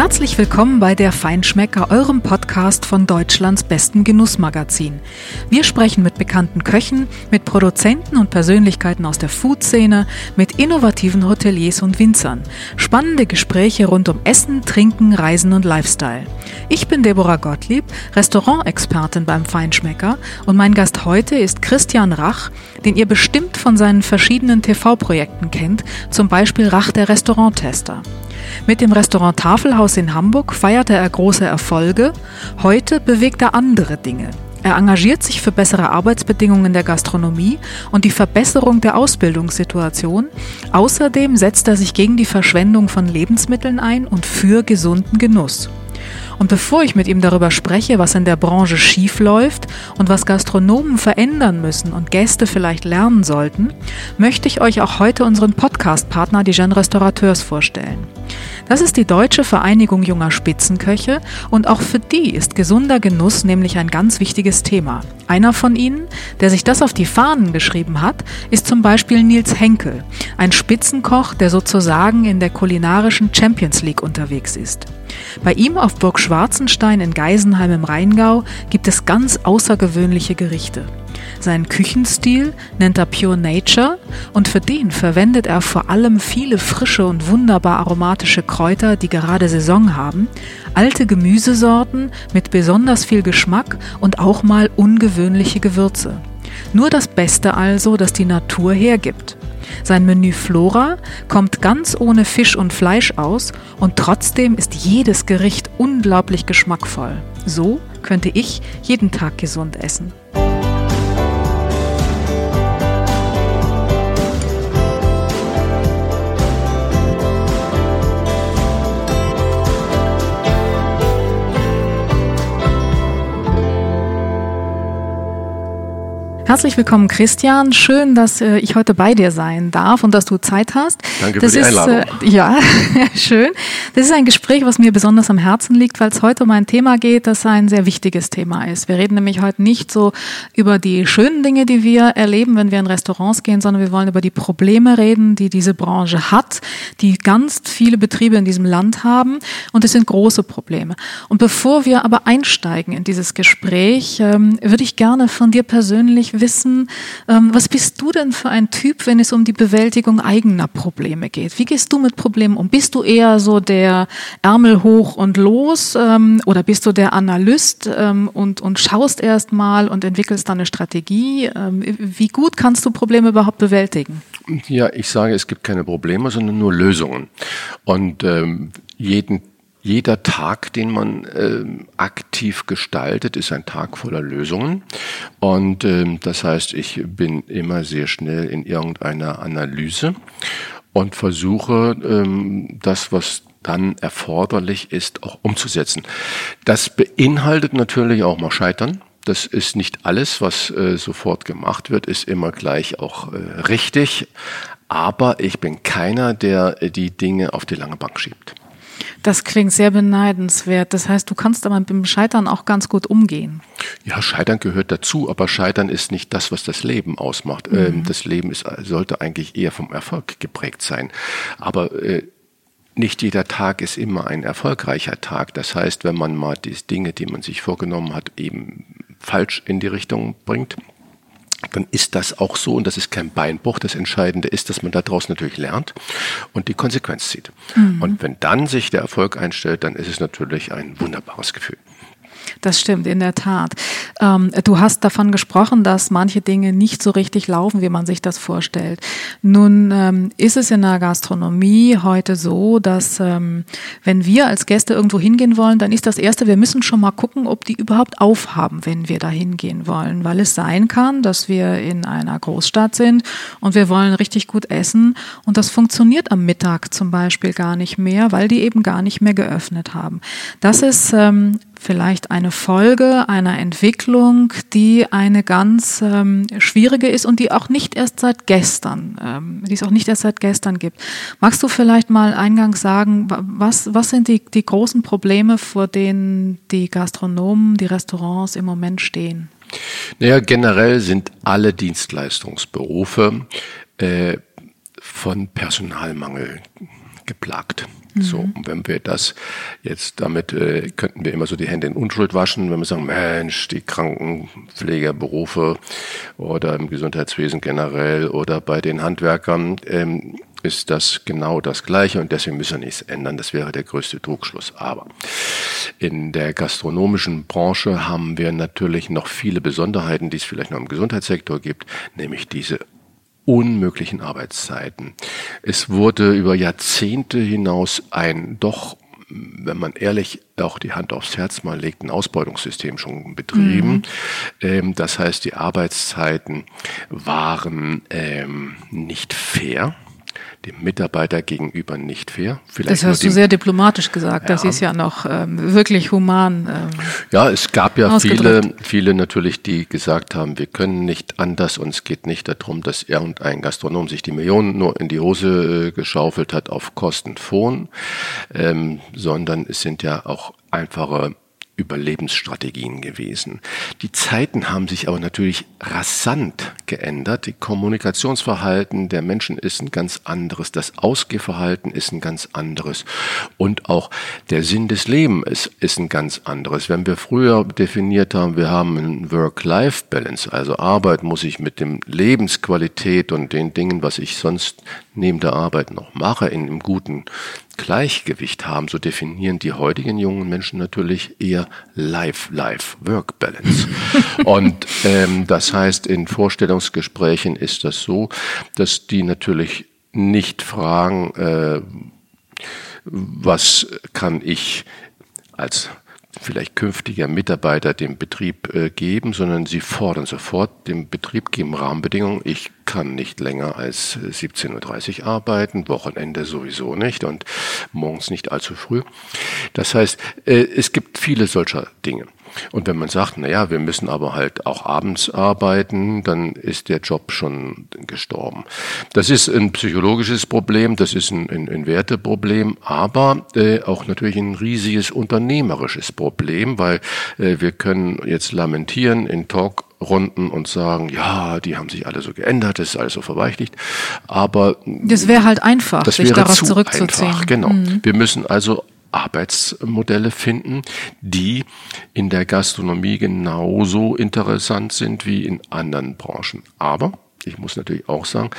Herzlich willkommen bei der Feinschmecker, eurem Podcast von Deutschlands besten Genussmagazin. Wir sprechen mit bekannten Köchen, mit Produzenten und Persönlichkeiten aus der Food-Szene, mit innovativen Hoteliers und Winzern. Spannende Gespräche rund um Essen, Trinken, Reisen und Lifestyle. Ich bin Deborah Gottlieb, Restaurantexpertin beim Feinschmecker und mein Gast heute ist Christian Rach, den ihr bestimmt von seinen verschiedenen TV-Projekten kennt, zum Beispiel Rach der Restauranttester. Mit dem Restaurant Tafelhaus in Hamburg feierte er große Erfolge. Heute bewegt er andere Dinge. Er engagiert sich für bessere Arbeitsbedingungen der Gastronomie und die Verbesserung der Ausbildungssituation. Außerdem setzt er sich gegen die Verschwendung von Lebensmitteln ein und für gesunden Genuss. Und bevor ich mit ihm darüber spreche, was in der Branche schief läuft und was Gastronomen verändern müssen und Gäste vielleicht lernen sollten, möchte ich euch auch heute unseren Podcast-Partner, die Jeune Restaurateurs, vorstellen. Das ist die Deutsche Vereinigung junger Spitzenköche und auch für die ist gesunder Genuss nämlich ein ganz wichtiges Thema. Einer von ihnen, der sich das auf die Fahnen geschrieben hat, ist zum Beispiel Nils Henkel, ein Spitzenkoch, der sozusagen in der kulinarischen Champions League unterwegs ist. Bei ihm auf Burg Schwarzenstein in Geisenheim im Rheingau gibt es ganz außergewöhnliche Gerichte. Seinen Küchenstil nennt er Pure Nature und für den verwendet er vor allem viele frische und wunderbar aromatische Kräuter, die gerade Saison haben, alte Gemüsesorten mit besonders viel Geschmack und auch mal ungewöhnliche Gewürze. Nur das Beste also, das die Natur hergibt. Sein Menü Flora kommt ganz ohne Fisch und Fleisch aus und trotzdem ist jedes Gericht unglaublich geschmackvoll. So könnte ich jeden Tag gesund essen. Herzlich willkommen, Christian. Schön, dass äh, ich heute bei dir sein darf und dass du Zeit hast. Danke das für die ist, Einladung. Äh, ja, schön. Das ist ein Gespräch, was mir besonders am Herzen liegt, weil es heute um ein Thema geht, das ein sehr wichtiges Thema ist. Wir reden nämlich heute nicht so über die schönen Dinge, die wir erleben, wenn wir in Restaurants gehen, sondern wir wollen über die Probleme reden, die diese Branche hat, die ganz viele Betriebe in diesem Land haben. Und es sind große Probleme. Und bevor wir aber einsteigen in dieses Gespräch, ähm, würde ich gerne von dir persönlich wissen, ähm, was bist du denn für ein Typ, wenn es um die Bewältigung eigener Probleme geht? Wie gehst du mit Problemen um? Bist du eher so der Ärmel hoch und los ähm, oder bist du der Analyst ähm, und, und schaust erst mal und entwickelst dann eine Strategie? Wie gut kannst du Probleme überhaupt bewältigen? Ja, ich sage, es gibt keine Probleme, sondern nur Lösungen. Und ähm, jeden jeder Tag, den man äh, aktiv gestaltet, ist ein Tag voller Lösungen. Und äh, das heißt, ich bin immer sehr schnell in irgendeiner Analyse und versuche ähm, das, was dann erforderlich ist, auch umzusetzen. Das beinhaltet natürlich auch mal Scheitern. Das ist nicht alles, was äh, sofort gemacht wird, ist immer gleich auch äh, richtig. Aber ich bin keiner, der äh, die Dinge auf die lange Bank schiebt. Das klingt sehr beneidenswert. Das heißt, du kannst aber mit dem Scheitern auch ganz gut umgehen. Ja, Scheitern gehört dazu, aber Scheitern ist nicht das, was das Leben ausmacht. Mhm. Ähm, das Leben ist, sollte eigentlich eher vom Erfolg geprägt sein. Aber äh, nicht jeder Tag ist immer ein erfolgreicher Tag. Das heißt, wenn man mal die Dinge, die man sich vorgenommen hat, eben falsch in die Richtung bringt, dann ist das auch so und das ist kein Beinbruch. Das Entscheidende ist, dass man daraus natürlich lernt und die Konsequenz zieht. Mhm. Und wenn dann sich der Erfolg einstellt, dann ist es natürlich ein wunderbares Gefühl. Das stimmt, in der Tat. Ähm, du hast davon gesprochen, dass manche Dinge nicht so richtig laufen, wie man sich das vorstellt. Nun ähm, ist es in der Gastronomie heute so, dass ähm, wenn wir als Gäste irgendwo hingehen wollen, dann ist das Erste, wir müssen schon mal gucken, ob die überhaupt aufhaben, wenn wir da hingehen wollen. Weil es sein kann, dass wir in einer Großstadt sind und wir wollen richtig gut essen und das funktioniert am Mittag zum Beispiel gar nicht mehr, weil die eben gar nicht mehr geöffnet haben. Das ist ähm, vielleicht eine Folge einer Entwicklung, die eine ganz ähm, schwierige ist und die auch nicht erst seit gestern, ähm, die es auch nicht erst seit gestern gibt. Magst du vielleicht mal eingangs sagen, was, was sind die, die großen Probleme, vor denen die Gastronomen, die Restaurants im Moment stehen? Naja, generell sind alle Dienstleistungsberufe äh, von Personalmangel geplagt. Mhm. So, und wenn wir das jetzt damit, äh, könnten wir immer so die Hände in Unschuld waschen, wenn wir sagen, Mensch, die Krankenpflegerberufe oder im Gesundheitswesen generell oder bei den Handwerkern, ähm, ist das genau das Gleiche und deswegen müssen wir nichts ändern. Das wäre der größte Trugschluss. Aber in der gastronomischen Branche haben wir natürlich noch viele Besonderheiten, die es vielleicht noch im Gesundheitssektor gibt, nämlich diese unmöglichen Arbeitszeiten. Es wurde über Jahrzehnte hinaus ein doch wenn man ehrlich auch die Hand aufs Herz mal legt, ein Ausbeutungssystem schon betrieben. Mhm. das heißt, die Arbeitszeiten waren ähm, nicht fair dem Mitarbeiter gegenüber nicht fair. Vielleicht das hast du sehr diplomatisch gesagt. Ja. Das ist ja noch ähm, wirklich human. Ähm, ja, es gab ja viele, viele natürlich, die gesagt haben, wir können nicht anders. und es geht nicht darum, dass irgendein Gastronom sich die Millionen nur in die Hose äh, geschaufelt hat auf Kosten von, ähm, sondern es sind ja auch einfache Überlebensstrategien gewesen. Die Zeiten haben sich aber natürlich rasant geändert. Die Kommunikationsverhalten der Menschen ist ein ganz anderes. Das Ausgehverhalten ist ein ganz anderes. Und auch der Sinn des Lebens ist, ist ein ganz anderes. Wenn wir früher definiert haben, wir haben ein Work-Life-Balance, also Arbeit muss ich mit dem Lebensqualität und den Dingen, was ich sonst neben der Arbeit noch mache, in einem guten Gleichgewicht haben, so definieren die heutigen jungen Menschen natürlich eher Life-Life-Work-Balance. Und ähm, das heißt, in Vorstellungsgesprächen ist das so, dass die natürlich nicht fragen, äh, was kann ich als vielleicht künftiger Mitarbeiter dem Betrieb äh, geben, sondern sie fordern sofort dem Betrieb geben Rahmenbedingungen. Ich kann nicht länger als 17.30 äh, Uhr arbeiten, Wochenende sowieso nicht und morgens nicht allzu früh. Das heißt, äh, es gibt viele solcher Dinge. Und wenn man sagt, na ja, wir müssen aber halt auch abends arbeiten, dann ist der Job schon gestorben. Das ist ein psychologisches Problem, das ist ein, ein, ein Werteproblem, aber äh, auch natürlich ein riesiges unternehmerisches Problem, weil äh, wir können jetzt lamentieren in Talk Runden und sagen, ja, die haben sich alle so geändert, das ist alles so verweichlicht. Aber das wäre halt einfach, das sich darauf zurückzuziehen. Einfach, genau. Mhm. Wir müssen also Arbeitsmodelle finden, die in der Gastronomie genauso interessant sind wie in anderen Branchen. Aber ich muss natürlich auch sagen,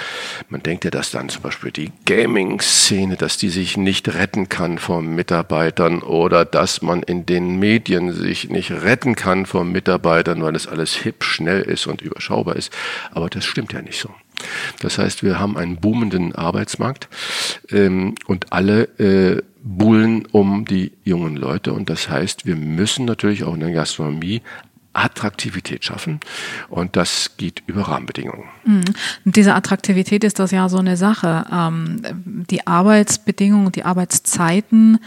man denkt ja, dass dann zum Beispiel die Gaming-Szene, dass die sich nicht retten kann vor Mitarbeitern oder dass man in den Medien sich nicht retten kann vor Mitarbeitern, weil das alles hip, schnell ist und überschaubar ist. Aber das stimmt ja nicht so. Das heißt, wir haben einen boomenden Arbeitsmarkt ähm, und alle äh, buhlen um die jungen Leute. Und das heißt, wir müssen natürlich auch in der Gastronomie Attraktivität schaffen und das geht über Rahmenbedingungen. Mhm. Und diese Attraktivität ist das ja so eine Sache. Ähm, die Arbeitsbedingungen, die Arbeitszeiten,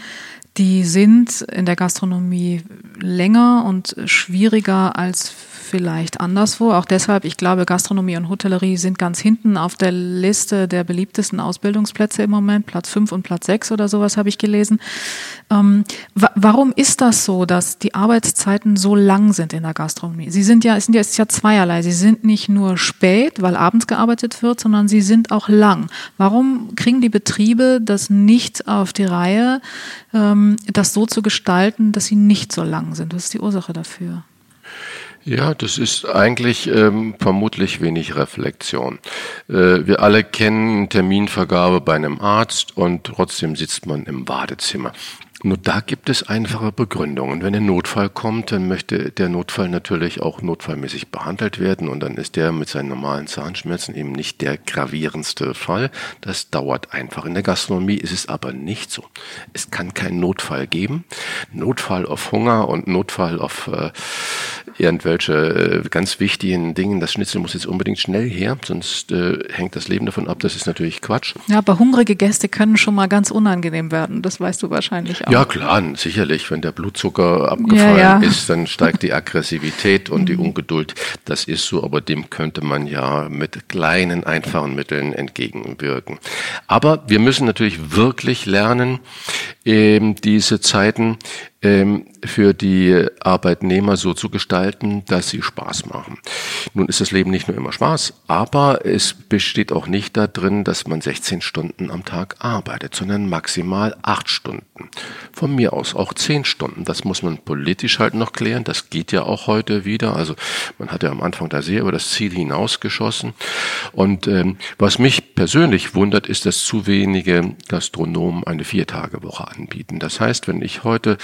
die sind in der Gastronomie länger und schwieriger als vielleicht anderswo. Auch deshalb, ich glaube, Gastronomie und Hotellerie sind ganz hinten auf der Liste der beliebtesten Ausbildungsplätze im Moment. Platz 5 und Platz 6 oder sowas habe ich gelesen. Ähm, wa warum ist das so, dass die Arbeitszeiten so lang sind in der Gastronomie? Sie sind ja, es sind ja, es ist ja zweierlei. Sie sind nicht nur spät, weil abends gearbeitet wird, sondern sie sind auch lang. Warum kriegen die Betriebe das nicht auf die Reihe, ähm, das so zu gestalten, dass sie nicht so lang sind? Was ist die Ursache dafür? Ja, das ist eigentlich ähm, vermutlich wenig Reflexion. Äh, wir alle kennen Terminvergabe bei einem Arzt und trotzdem sitzt man im Badezimmer. Nur da gibt es einfache Begründungen. Wenn ein Notfall kommt, dann möchte der Notfall natürlich auch notfallmäßig behandelt werden und dann ist der mit seinen normalen Zahnschmerzen eben nicht der gravierendste Fall. Das dauert einfach. In der Gastronomie ist es aber nicht so. Es kann keinen Notfall geben. Notfall auf Hunger und Notfall auf äh, irgendwelche äh, ganz wichtigen Dingen. Das Schnitzel muss jetzt unbedingt schnell her, sonst äh, hängt das Leben davon ab. Das ist natürlich Quatsch. Ja, aber hungrige Gäste können schon mal ganz unangenehm werden. Das weißt du wahrscheinlich auch. Ja, klar, sicherlich. Wenn der Blutzucker abgefallen ja, ja. ist, dann steigt die Aggressivität und die. Ungeduld. Das ist so, aber dem könnte man ja mit kleinen, einfachen Mitteln entgegenwirken. Aber wir müssen natürlich wirklich lernen, eben diese Zeiten für die Arbeitnehmer so zu gestalten, dass sie Spaß machen. Nun ist das Leben nicht nur immer Spaß, aber es besteht auch nicht darin, dass man 16 Stunden am Tag arbeitet, sondern maximal 8 Stunden. Von mir aus auch 10 Stunden. Das muss man politisch halt noch klären. Das geht ja auch heute wieder. Also man hat ja am Anfang da sehr über das Ziel hinausgeschossen. Und ähm, was mich persönlich wundert, ist, dass zu wenige Gastronomen eine Viertagewoche anbieten. Das heißt, wenn ich heute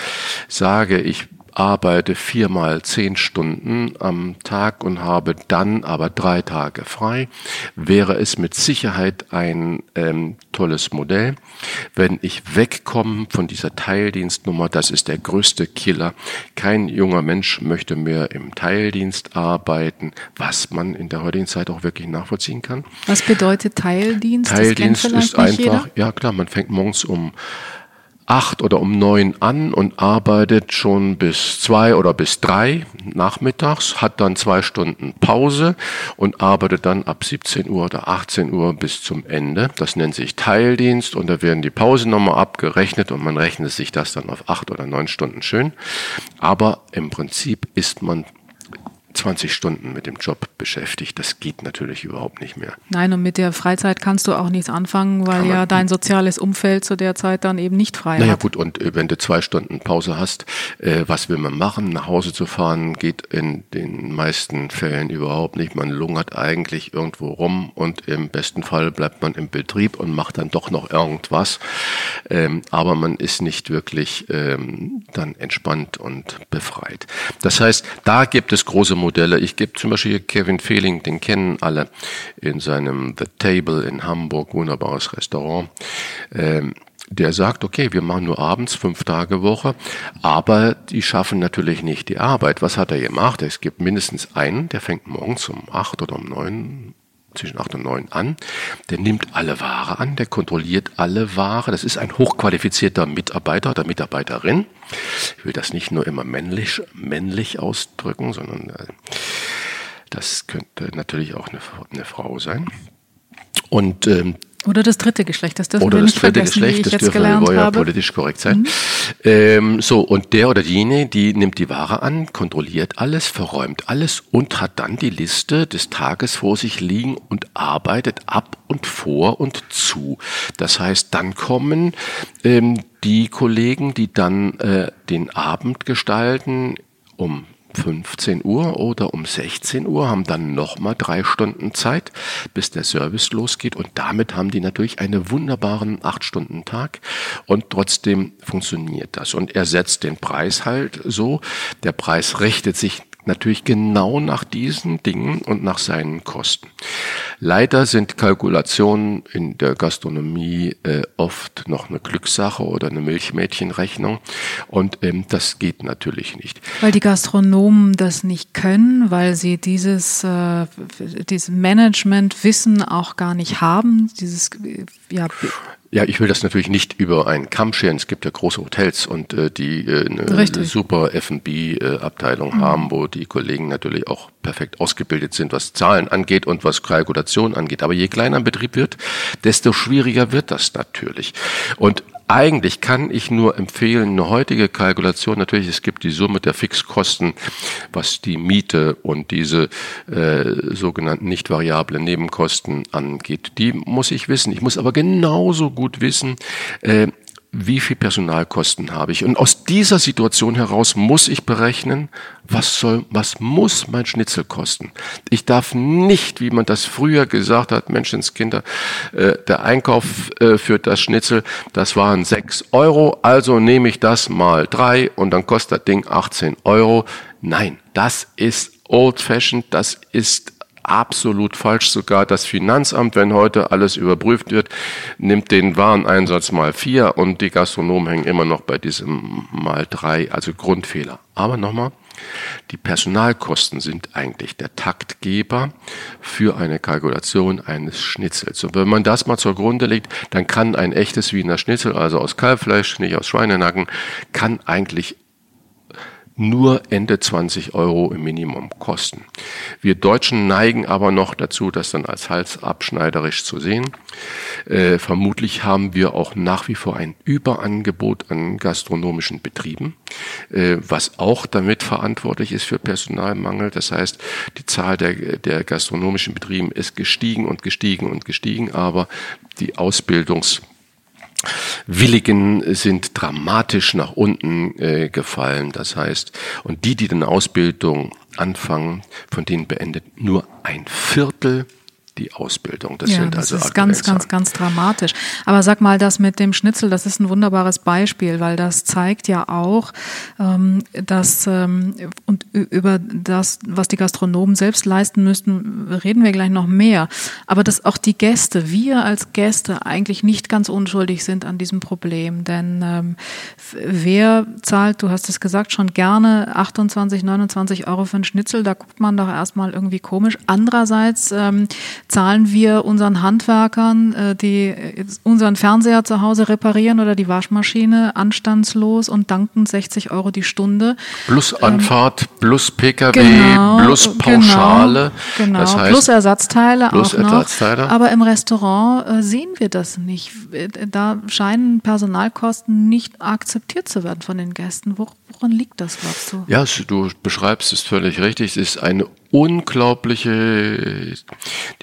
sage, ich arbeite viermal zehn Stunden am Tag und habe dann aber drei Tage frei, wäre es mit Sicherheit ein ähm, tolles Modell. Wenn ich wegkomme von dieser Teildienstnummer, das ist der größte Killer. Kein junger Mensch möchte mehr im Teildienst arbeiten, was man in der heutigen Zeit auch wirklich nachvollziehen kann. Was bedeutet Teildienst? Teildienst ist einfach, jeder? ja klar, man fängt morgens um acht oder um neun an und arbeitet schon bis zwei oder bis drei nachmittags, hat dann zwei Stunden Pause und arbeitet dann ab 17 Uhr oder 18 Uhr bis zum Ende. Das nennt sich Teildienst und da werden die Pausen nochmal abgerechnet und man rechnet sich das dann auf acht oder neun Stunden schön. Aber im Prinzip ist man 20 Stunden mit dem Job beschäftigt. Das geht natürlich überhaupt nicht mehr. Nein, und mit der Freizeit kannst du auch nichts anfangen, weil ja dein soziales Umfeld zu der Zeit dann eben nicht frei naja, hat. Gut, und äh, wenn du zwei Stunden Pause hast, äh, was will man machen? Nach Hause zu fahren geht in den meisten Fällen überhaupt nicht. Man lungert eigentlich irgendwo rum und im besten Fall bleibt man im Betrieb und macht dann doch noch irgendwas. Ähm, aber man ist nicht wirklich ähm, dann entspannt und befreit. Das heißt, da gibt es große Modelle. Ich gebe zum Beispiel Kevin Fehling, den kennen alle in seinem The Table in Hamburg, wunderbares Restaurant. Ähm, der sagt, okay, wir machen nur abends fünf Tage Woche, aber die schaffen natürlich nicht die Arbeit. Was hat er gemacht? Es gibt mindestens einen, der fängt morgens um acht oder um neun zwischen 8 und 9 an. Der nimmt alle Ware an, der kontrolliert alle Ware. Das ist ein hochqualifizierter Mitarbeiter oder Mitarbeiterin. Ich will das nicht nur immer männlich, männlich ausdrücken, sondern äh, das könnte natürlich auch eine, eine Frau sein. Und ähm, oder das dritte Geschlecht, das dürfen Oder wir nicht das dritte Geschlecht, das dürfen wir ja politisch korrekt sein. Mhm. Ähm, so, und der oder diejenige, die nimmt die Ware an, kontrolliert alles, verräumt alles und hat dann die Liste des Tages vor sich liegen und arbeitet ab und vor und zu. Das heißt, dann kommen ähm, die Kollegen, die dann äh, den Abend gestalten, um 15 Uhr oder um 16 Uhr, haben dann nochmal drei Stunden Zeit, bis der Service losgeht. Und damit haben die natürlich einen wunderbaren 8-Stunden-Tag. Und trotzdem funktioniert das. Und er setzt den Preis halt so. Der Preis richtet sich natürlich genau nach diesen Dingen und nach seinen Kosten. Leider sind Kalkulationen in der Gastronomie äh, oft noch eine Glückssache oder eine Milchmädchenrechnung und ähm, das geht natürlich nicht. Weil die Gastronomen das nicht können, weil sie dieses, äh, dieses Management-Wissen auch gar nicht haben, dieses ja, ja, ich will das natürlich nicht über einen Kamm scheren. Es gibt ja große Hotels und äh, die äh, eine super F&B-Abteilung mhm. haben, wo die Kollegen natürlich auch perfekt ausgebildet sind, was Zahlen angeht und was Kalkulation angeht. Aber je kleiner ein Betrieb wird, desto schwieriger wird das natürlich. Und eigentlich kann ich nur empfehlen, eine heutige Kalkulation, natürlich, es gibt die Summe der Fixkosten, was die Miete und diese äh, sogenannten nicht variablen Nebenkosten angeht. Die muss ich wissen. Ich muss aber genauso gut wissen, äh, wie viel Personalkosten habe ich. Und aus dieser Situation heraus muss ich berechnen, was soll, was muss mein Schnitzel kosten. Ich darf nicht, wie man das früher gesagt hat, Menschenskinder, äh, der Einkauf äh, für das Schnitzel, das waren sechs Euro, also nehme ich das mal drei und dann kostet das Ding 18 Euro. Nein, das ist old fashioned, das ist absolut falsch. Sogar das Finanzamt, wenn heute alles überprüft wird, nimmt den Wareneinsatz mal vier und die Gastronomen hängen immer noch bei diesem mal drei, also Grundfehler. Aber nochmal, die Personalkosten sind eigentlich der Taktgeber für eine Kalkulation eines Schnitzels. Und wenn man das mal zur Grunde legt, dann kann ein echtes Wiener Schnitzel, also aus Kalbfleisch, nicht aus Schweinenacken, kann eigentlich nur Ende 20 Euro im Minimum kosten. Wir Deutschen neigen aber noch dazu, das dann als halsabschneiderisch zu sehen. Äh, vermutlich haben wir auch nach wie vor ein Überangebot an gastronomischen Betrieben, äh, was auch damit verantwortlich ist für Personalmangel. Das heißt, die Zahl der, der gastronomischen Betrieben ist gestiegen und gestiegen und gestiegen, aber die Ausbildungs Willigen sind dramatisch nach unten äh, gefallen. Das heißt, und die, die eine Ausbildung anfangen, von denen beendet nur ein Viertel die Ausbildung. Das ja, sind das also ist ganz, ganz, ganz dramatisch. Aber sag mal, das mit dem Schnitzel, das ist ein wunderbares Beispiel, weil das zeigt ja auch, ähm, dass ähm, und über das, was die Gastronomen selbst leisten müssten, reden wir gleich noch mehr. Aber dass auch die Gäste, wir als Gäste eigentlich nicht ganz unschuldig sind an diesem Problem. Denn ähm, wer zahlt, du hast es gesagt, schon gerne 28, 29 Euro für einen Schnitzel, da guckt man doch erstmal irgendwie komisch. Andererseits ähm, zahlen wir unseren Handwerkern, äh, die unseren Fernseher zu Hause reparieren oder die Waschmaschine anstandslos und danken 60 Euro die Stunde. Plus Anfahrt, ähm, plus Pkw, genau, plus Pauschale. Genau, genau. Das heißt, plus Ersatzteile plus auch noch. Ersatzteile. Aber im Restaurant äh, sehen wir das nicht. Da scheinen Personalkosten nicht akzeptiert zu werden von den Gästen. Woran liegt das, glaubst du? Ja, du beschreibst es völlig richtig. Es ist eine unglaubliche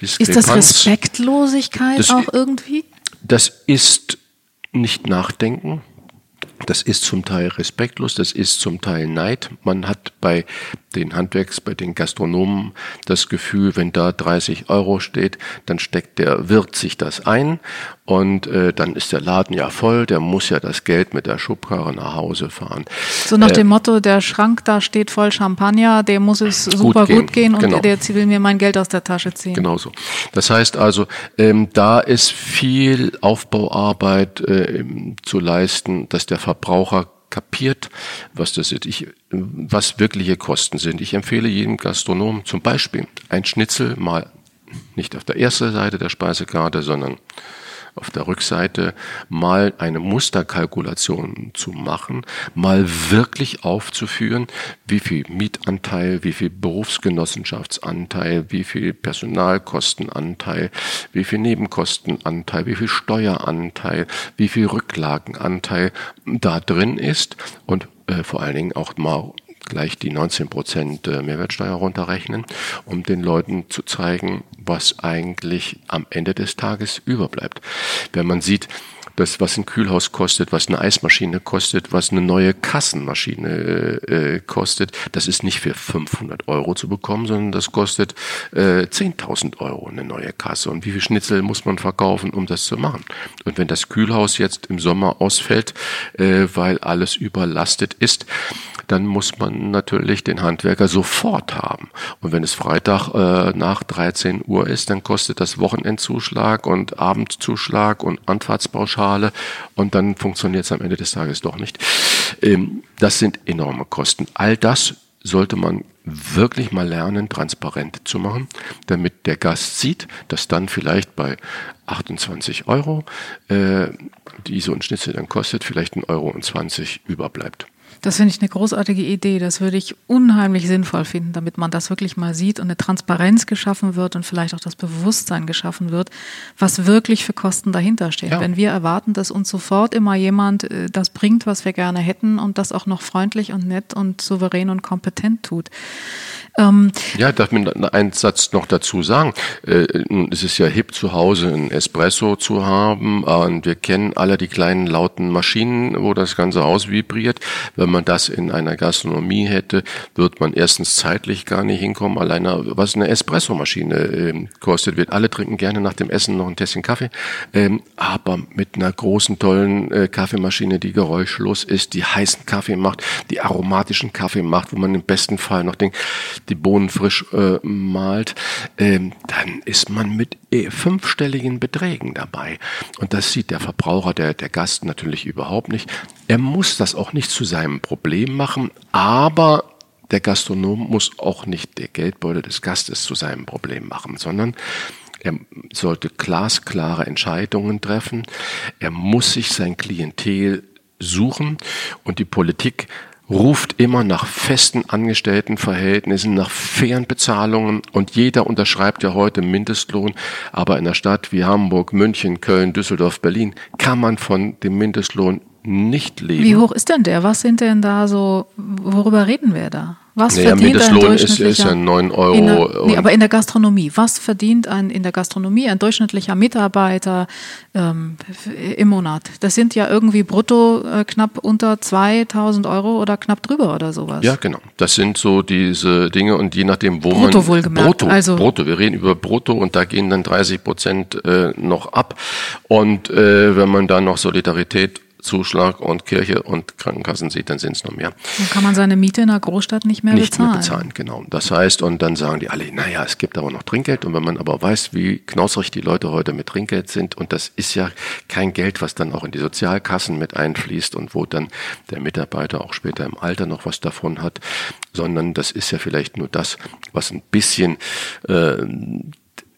Diskrepanz. Ist das Respektlosigkeit das, auch irgendwie? Das ist nicht Nachdenken. Das ist zum Teil respektlos, das ist zum Teil Neid. Man hat bei den Handwerks, bei den Gastronomen das Gefühl, wenn da 30 Euro steht, dann steckt der Wirt sich das ein und äh, dann ist der Laden ja voll, der muss ja das Geld mit der Schubkarre nach Hause fahren. So nach äh, dem Motto, der Schrank da steht voll Champagner, dem muss es super gut gehen, gut gehen und genau. der, will mir mein Geld aus der Tasche ziehen. Genau so. Das heißt also, ähm, da ist viel Aufbauarbeit äh, zu leisten, dass der Verbraucher kapiert, was das ist, ich, was wirkliche Kosten sind. Ich empfehle jedem Gastronom zum Beispiel ein Schnitzel mal nicht auf der ersten Seite der Speisekarte, sondern auf der Rückseite mal eine Musterkalkulation zu machen, mal wirklich aufzuführen, wie viel Mietanteil, wie viel Berufsgenossenschaftsanteil, wie viel Personalkostenanteil, wie viel Nebenkostenanteil, wie viel Steueranteil, wie viel Rücklagenanteil da drin ist und äh, vor allen Dingen auch mal gleich die 19 Prozent äh, Mehrwertsteuer runterrechnen, um den Leuten zu zeigen, was eigentlich am Ende des Tages überbleibt. Wenn man sieht, das, was ein Kühlhaus kostet, was eine Eismaschine kostet, was eine neue Kassenmaschine äh, kostet, das ist nicht für 500 Euro zu bekommen, sondern das kostet äh, 10.000 Euro eine neue Kasse. Und wie viel Schnitzel muss man verkaufen, um das zu machen? Und wenn das Kühlhaus jetzt im Sommer ausfällt, äh, weil alles überlastet ist, dann muss man natürlich den Handwerker sofort haben. Und wenn es Freitag äh, nach 13 Uhr ist, dann kostet das Wochenendzuschlag und Abendzuschlag und Anfahrtspauschale und dann funktioniert es am Ende des Tages doch nicht. Ähm, das sind enorme Kosten. All das sollte man wirklich mal lernen, transparent zu machen, damit der Gast sieht, dass dann vielleicht bei 28 Euro, äh, die so ein Schnitzel dann kostet, vielleicht ein Euro und 20 überbleibt. Das finde ich eine großartige Idee. Das würde ich unheimlich sinnvoll finden, damit man das wirklich mal sieht und eine Transparenz geschaffen wird und vielleicht auch das Bewusstsein geschaffen wird, was wirklich für Kosten dahinter stehen. Ja. Wenn wir erwarten, dass uns sofort immer jemand äh, das bringt, was wir gerne hätten und das auch noch freundlich und nett und souverän und kompetent tut. Ähm, ja, darf mir einen Satz noch dazu sagen. Äh, es ist ja hip zu Hause ein Espresso zu haben und wir kennen alle die kleinen lauten Maschinen, wo das ganze Haus vibriert. Wenn man das in einer Gastronomie hätte, wird man erstens zeitlich gar nicht hinkommen. Alleine was eine Espressomaschine äh, kostet, wird alle trinken gerne nach dem Essen noch ein Tässchen Kaffee. Ähm, aber mit einer großen, tollen äh, Kaffeemaschine, die geräuschlos ist, die heißen Kaffee macht, die aromatischen Kaffee macht, wo man im besten Fall noch denkt, die Bohnen frisch äh, malt, ähm, dann ist man mit äh, fünfstelligen Beträgen dabei. Und das sieht der Verbraucher, der, der Gast natürlich überhaupt nicht. Er muss das auch nicht zu seinem Problem machen, aber der Gastronom muss auch nicht der Geldbeutel des Gastes zu seinem Problem machen, sondern er sollte glasklare Entscheidungen treffen. Er muss sich sein Klientel suchen und die Politik ruft immer nach festen Angestelltenverhältnissen, nach fairen Bezahlungen und jeder unterschreibt ja heute Mindestlohn. Aber in einer Stadt wie Hamburg, München, Köln, Düsseldorf, Berlin kann man von dem Mindestlohn nicht leben. Wie hoch ist denn der? Was sind denn da so, worüber reden wir da? Was naja, verdient Mindestlohn ein ist, ist ja 9 Euro. der, nee, aber in der Gastronomie, was verdient ein in der Gastronomie ein durchschnittlicher Mitarbeiter ähm, im Monat? Das sind ja irgendwie brutto äh, knapp unter 2000 Euro oder knapp drüber oder sowas. ja, genau. Das sind so diese Dinge und je nachdem, wo Brutto man. wohlgemerkt, Brutto, also- Brutto. Wir reden über Brutto und da gehen dann 30 Prozent äh, noch ab. Und äh, wenn man da noch Solidarität Zuschlag und Kirche und Krankenkassen sieht, dann sind es noch mehr. Dann kann man seine Miete in einer Großstadt nicht mehr nicht bezahlen. mehr bezahlen, genau. Das heißt, und dann sagen die alle, naja, es gibt aber noch Trinkgeld. Und wenn man aber weiß, wie knausrig die Leute heute mit Trinkgeld sind, und das ist ja kein Geld, was dann auch in die Sozialkassen mit einfließt und wo dann der Mitarbeiter auch später im Alter noch was davon hat, sondern das ist ja vielleicht nur das, was ein bisschen äh,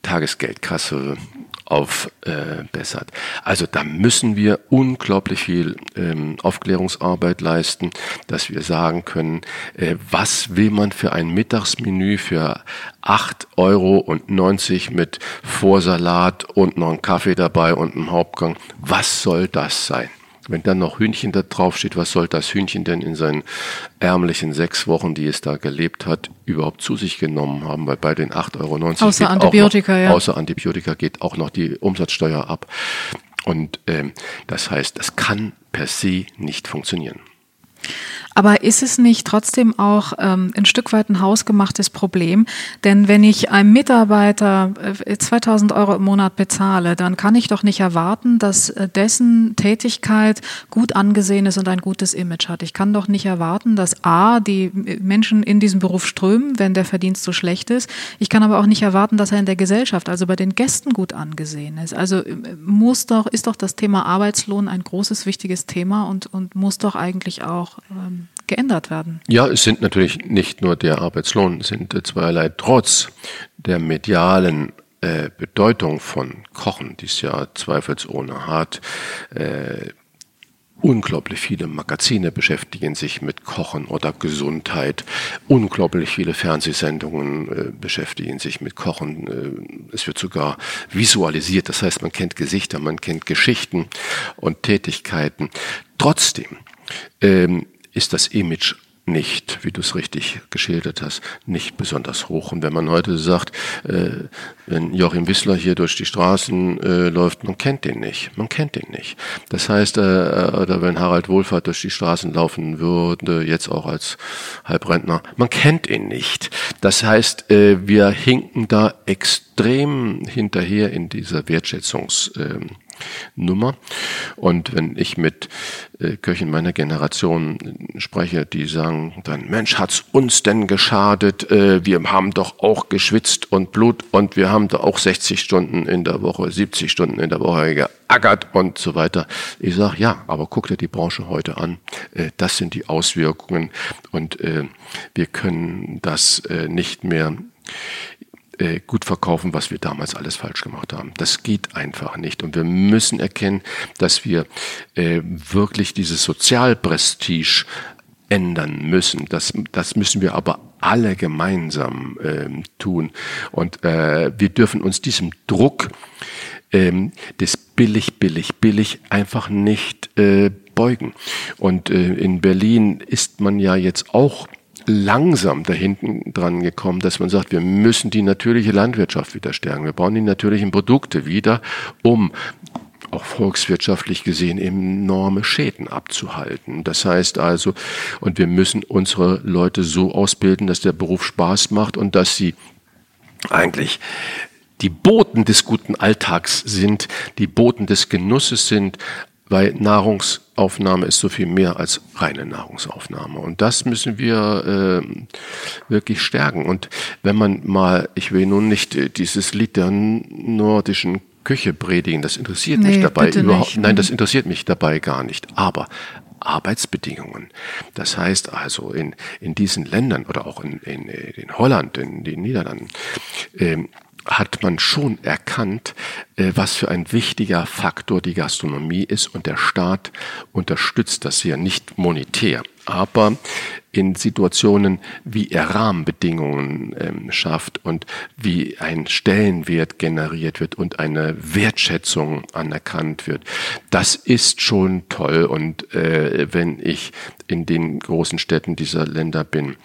Tagesgeldkasse aufbessert. Also da müssen wir unglaublich viel ähm, Aufklärungsarbeit leisten, dass wir sagen können, äh, was will man für ein Mittagsmenü für 8,90 Euro mit Vorsalat und noch einen Kaffee dabei und einem Hauptgang. Was soll das sein? Wenn dann noch Hühnchen da drauf steht, was soll das Hühnchen denn in seinen ärmlichen sechs Wochen, die es da gelebt hat, überhaupt zu sich genommen haben? Weil bei den 8,90 Euro Außer Antibiotika, noch, ja. Außer Antibiotika geht auch noch die Umsatzsteuer ab. Und ähm, das heißt, das kann per se nicht funktionieren. Aber ist es nicht trotzdem auch ähm, ein Stück weit ein hausgemachtes Problem? Denn wenn ich einem Mitarbeiter äh, 2000 Euro im Monat bezahle, dann kann ich doch nicht erwarten, dass äh, dessen Tätigkeit gut angesehen ist und ein gutes Image hat. Ich kann doch nicht erwarten, dass A, die Menschen in diesen Beruf strömen, wenn der Verdienst so schlecht ist. Ich kann aber auch nicht erwarten, dass er in der Gesellschaft, also bei den Gästen gut angesehen ist. Also äh, muss doch, ist doch das Thema Arbeitslohn ein großes, wichtiges Thema und, und muss doch eigentlich auch ähm, geändert werden. Ja, es sind natürlich nicht nur der Arbeitslohn, es sind äh, zweierlei. Trotz der medialen äh, Bedeutung von Kochen, die es ja zweifelsohne hat, äh, Unglaublich viele Magazine beschäftigen sich mit Kochen oder Gesundheit. Unglaublich viele Fernsehsendungen äh, beschäftigen sich mit Kochen. Äh, es wird sogar visualisiert. Das heißt, man kennt Gesichter, man kennt Geschichten und Tätigkeiten. Trotzdem ähm, ist das Image nicht, wie du es richtig geschildert hast, nicht besonders hoch. Und wenn man heute sagt, äh, wenn Joachim Wissler hier durch die Straßen äh, läuft, man kennt den nicht, man kennt den nicht. Das heißt, äh, oder wenn Harald Wohlfahrt durch die Straßen laufen würde, jetzt auch als Halbrentner, man kennt ihn nicht. Das heißt, äh, wir hinken da extrem hinterher in dieser Wertschätzungs ähm, Nummer. Und wenn ich mit äh, Köchen meiner Generation spreche, die sagen dann, Mensch, hat's uns denn geschadet? Äh, wir haben doch auch geschwitzt und Blut und wir haben da auch 60 Stunden in der Woche, 70 Stunden in der Woche geackert und so weiter. Ich sage, ja, aber guck dir die Branche heute an. Äh, das sind die Auswirkungen und äh, wir können das äh, nicht mehr äh, gut verkaufen, was wir damals alles falsch gemacht haben. Das geht einfach nicht. Und wir müssen erkennen, dass wir äh, wirklich dieses Sozialprestige ändern müssen. Das, das müssen wir aber alle gemeinsam ähm, tun. Und äh, wir dürfen uns diesem Druck ähm, des billig, billig, billig einfach nicht äh, beugen. Und äh, in Berlin ist man ja jetzt auch langsam da hinten dran gekommen, dass man sagt, wir müssen die natürliche Landwirtschaft wieder stärken. Wir brauchen die natürlichen Produkte wieder, um auch volkswirtschaftlich gesehen enorme Schäden abzuhalten. Das heißt also, und wir müssen unsere Leute so ausbilden, dass der Beruf Spaß macht und dass sie eigentlich die Boten des guten Alltags sind, die Boten des Genusses sind, weil Nahrungsaufnahme ist so viel mehr als reine Nahrungsaufnahme. Und das müssen wir äh, wirklich stärken. Und wenn man mal, ich will nun nicht äh, dieses Lied der nordischen Küche predigen, das interessiert Nee, mich dabei überhaupt. nicht. Nein, das interessiert mich dabei gar nicht. Aber Arbeitsbedingungen. Das heißt also in, in diesen Ländern oder auch in, in, in Holland, in den Niederlanden, ähm, hat man schon erkannt, äh, was für ein wichtiger Faktor die Gastronomie ist und der Staat unterstützt das hier nicht monetär, aber in Situationen, wie er Rahmenbedingungen ähm, schafft und wie ein Stellenwert generiert wird und eine Wertschätzung anerkannt wird. Das ist schon toll. Und äh, wenn ich in den großen Städten dieser Länder bin,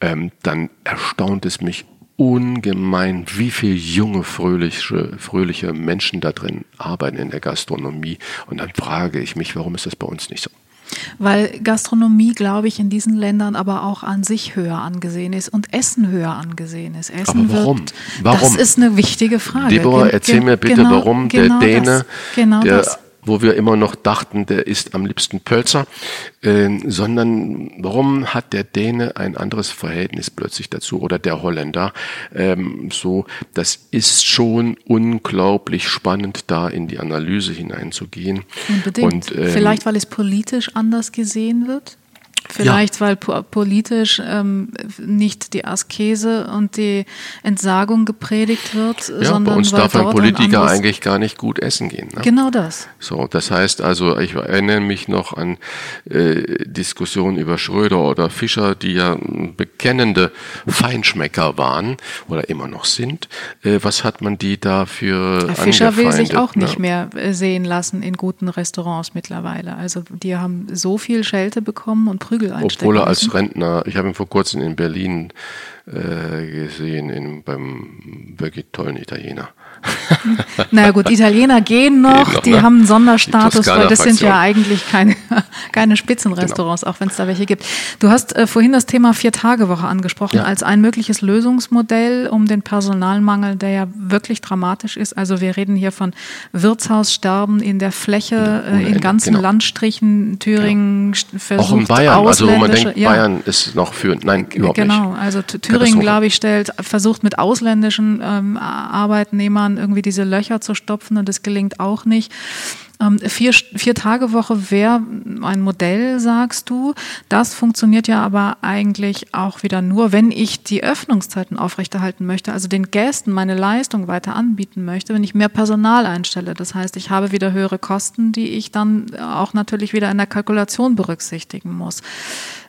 ähm, dann erstaunt es mich ungemein, wie viel junge, fröhliche, fröhliche Menschen da drin arbeiten in der Gastronomie. Und dann frage ich mich, warum ist das bei uns nicht so? Weil Gastronomie, glaube ich, in diesen Ländern aber auch an sich höher angesehen ist und Essen höher angesehen ist. Essen aber warum? Wird, warum? Das ist eine wichtige Frage. Deborah, erzähl mir bitte, genau, warum genau der Däne, das, genau der das wo wir immer noch dachten, der isst am liebsten Pölzer, äh, sondern warum hat der Däne ein anderes Verhältnis plötzlich dazu oder der Holländer? Ähm, so, das ist schon unglaublich spannend, da in die Analyse hineinzugehen. Unbedingt. Und, ähm, Vielleicht, weil es politisch anders gesehen wird? Vielleicht, ja. weil politisch ähm, nicht die Askese und die Entsagung gepredigt wird, ja, sondern bei uns weil darf ein Politiker ein eigentlich gar nicht gut essen gehen. Ne? Genau das. So, das heißt also, ich erinnere mich noch an äh, Diskussionen über Schröder oder Fischer, die ja bekennende Feinschmecker waren oder immer noch sind. Äh, was hat man die dafür Herr Fischer will sich auch ne? nicht mehr äh, sehen lassen in guten Restaurants mittlerweile. Also die haben so viel Schelte bekommen und Prügel Prügel einstecken Obwohl er als Rentner, ich habe ihn vor kurzem in Berlin äh, gesehen, in, beim wirklich tollen Italiener. Na gut, Italiener gehen noch, noch die ne? haben einen Sonderstatus, weil das sind ja eigentlich keine, keine Spitzenrestaurants, genau. auch wenn es da welche gibt. Du hast äh, vorhin das Thema Vier-Tage-Woche angesprochen ja. als ein mögliches Lösungsmodell, um den Personalmangel, der ja wirklich dramatisch ist. Also wir reden hier von Wirtshaussterben in der Fläche, äh, in ganzen genau. Landstrichen, Thüringen genau. versucht Auch in Bayern, also wo man denkt, ja. Bayern ist noch für, nein, überhaupt genau. nicht. Genau, also Thüringen, glaube ich, stellt, versucht mit ausländischen ähm, Arbeitnehmern irgendwie diese Löcher zu stopfen und das gelingt auch nicht. Ähm, vier, vier Tage Woche wäre ein Modell, sagst du. Das funktioniert ja aber eigentlich auch wieder nur, wenn ich die Öffnungszeiten aufrechterhalten möchte, also den Gästen meine Leistung weiter anbieten möchte, wenn ich mehr Personal einstelle. Das heißt, ich habe wieder höhere Kosten, die ich dann auch natürlich wieder in der Kalkulation berücksichtigen muss.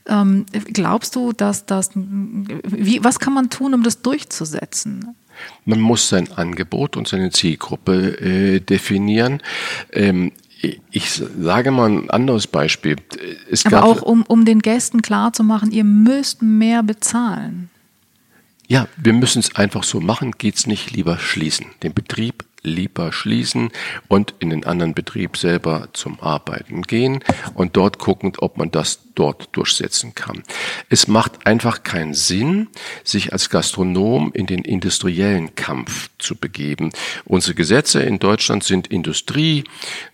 Ähm, glaubst du, dass das, wie, was kann man tun, um das durchzusetzen? Man muss sein Angebot und seine Zielgruppe äh, definieren. Ähm, ich sage mal ein anderes Beispiel. Es Aber auch um, um den Gästen klarzumachen, ihr müsst mehr bezahlen. Ja, wir müssen es einfach so machen, geht's nicht lieber schließen. Den Betrieb lieber schließen und in den anderen Betrieb selber zum Arbeiten gehen und dort gucken, ob man das dort durchsetzen kann. Es macht einfach keinen Sinn, sich als Gastronom in den industriellen Kampf zu begeben. Unsere Gesetze in Deutschland sind Industrie,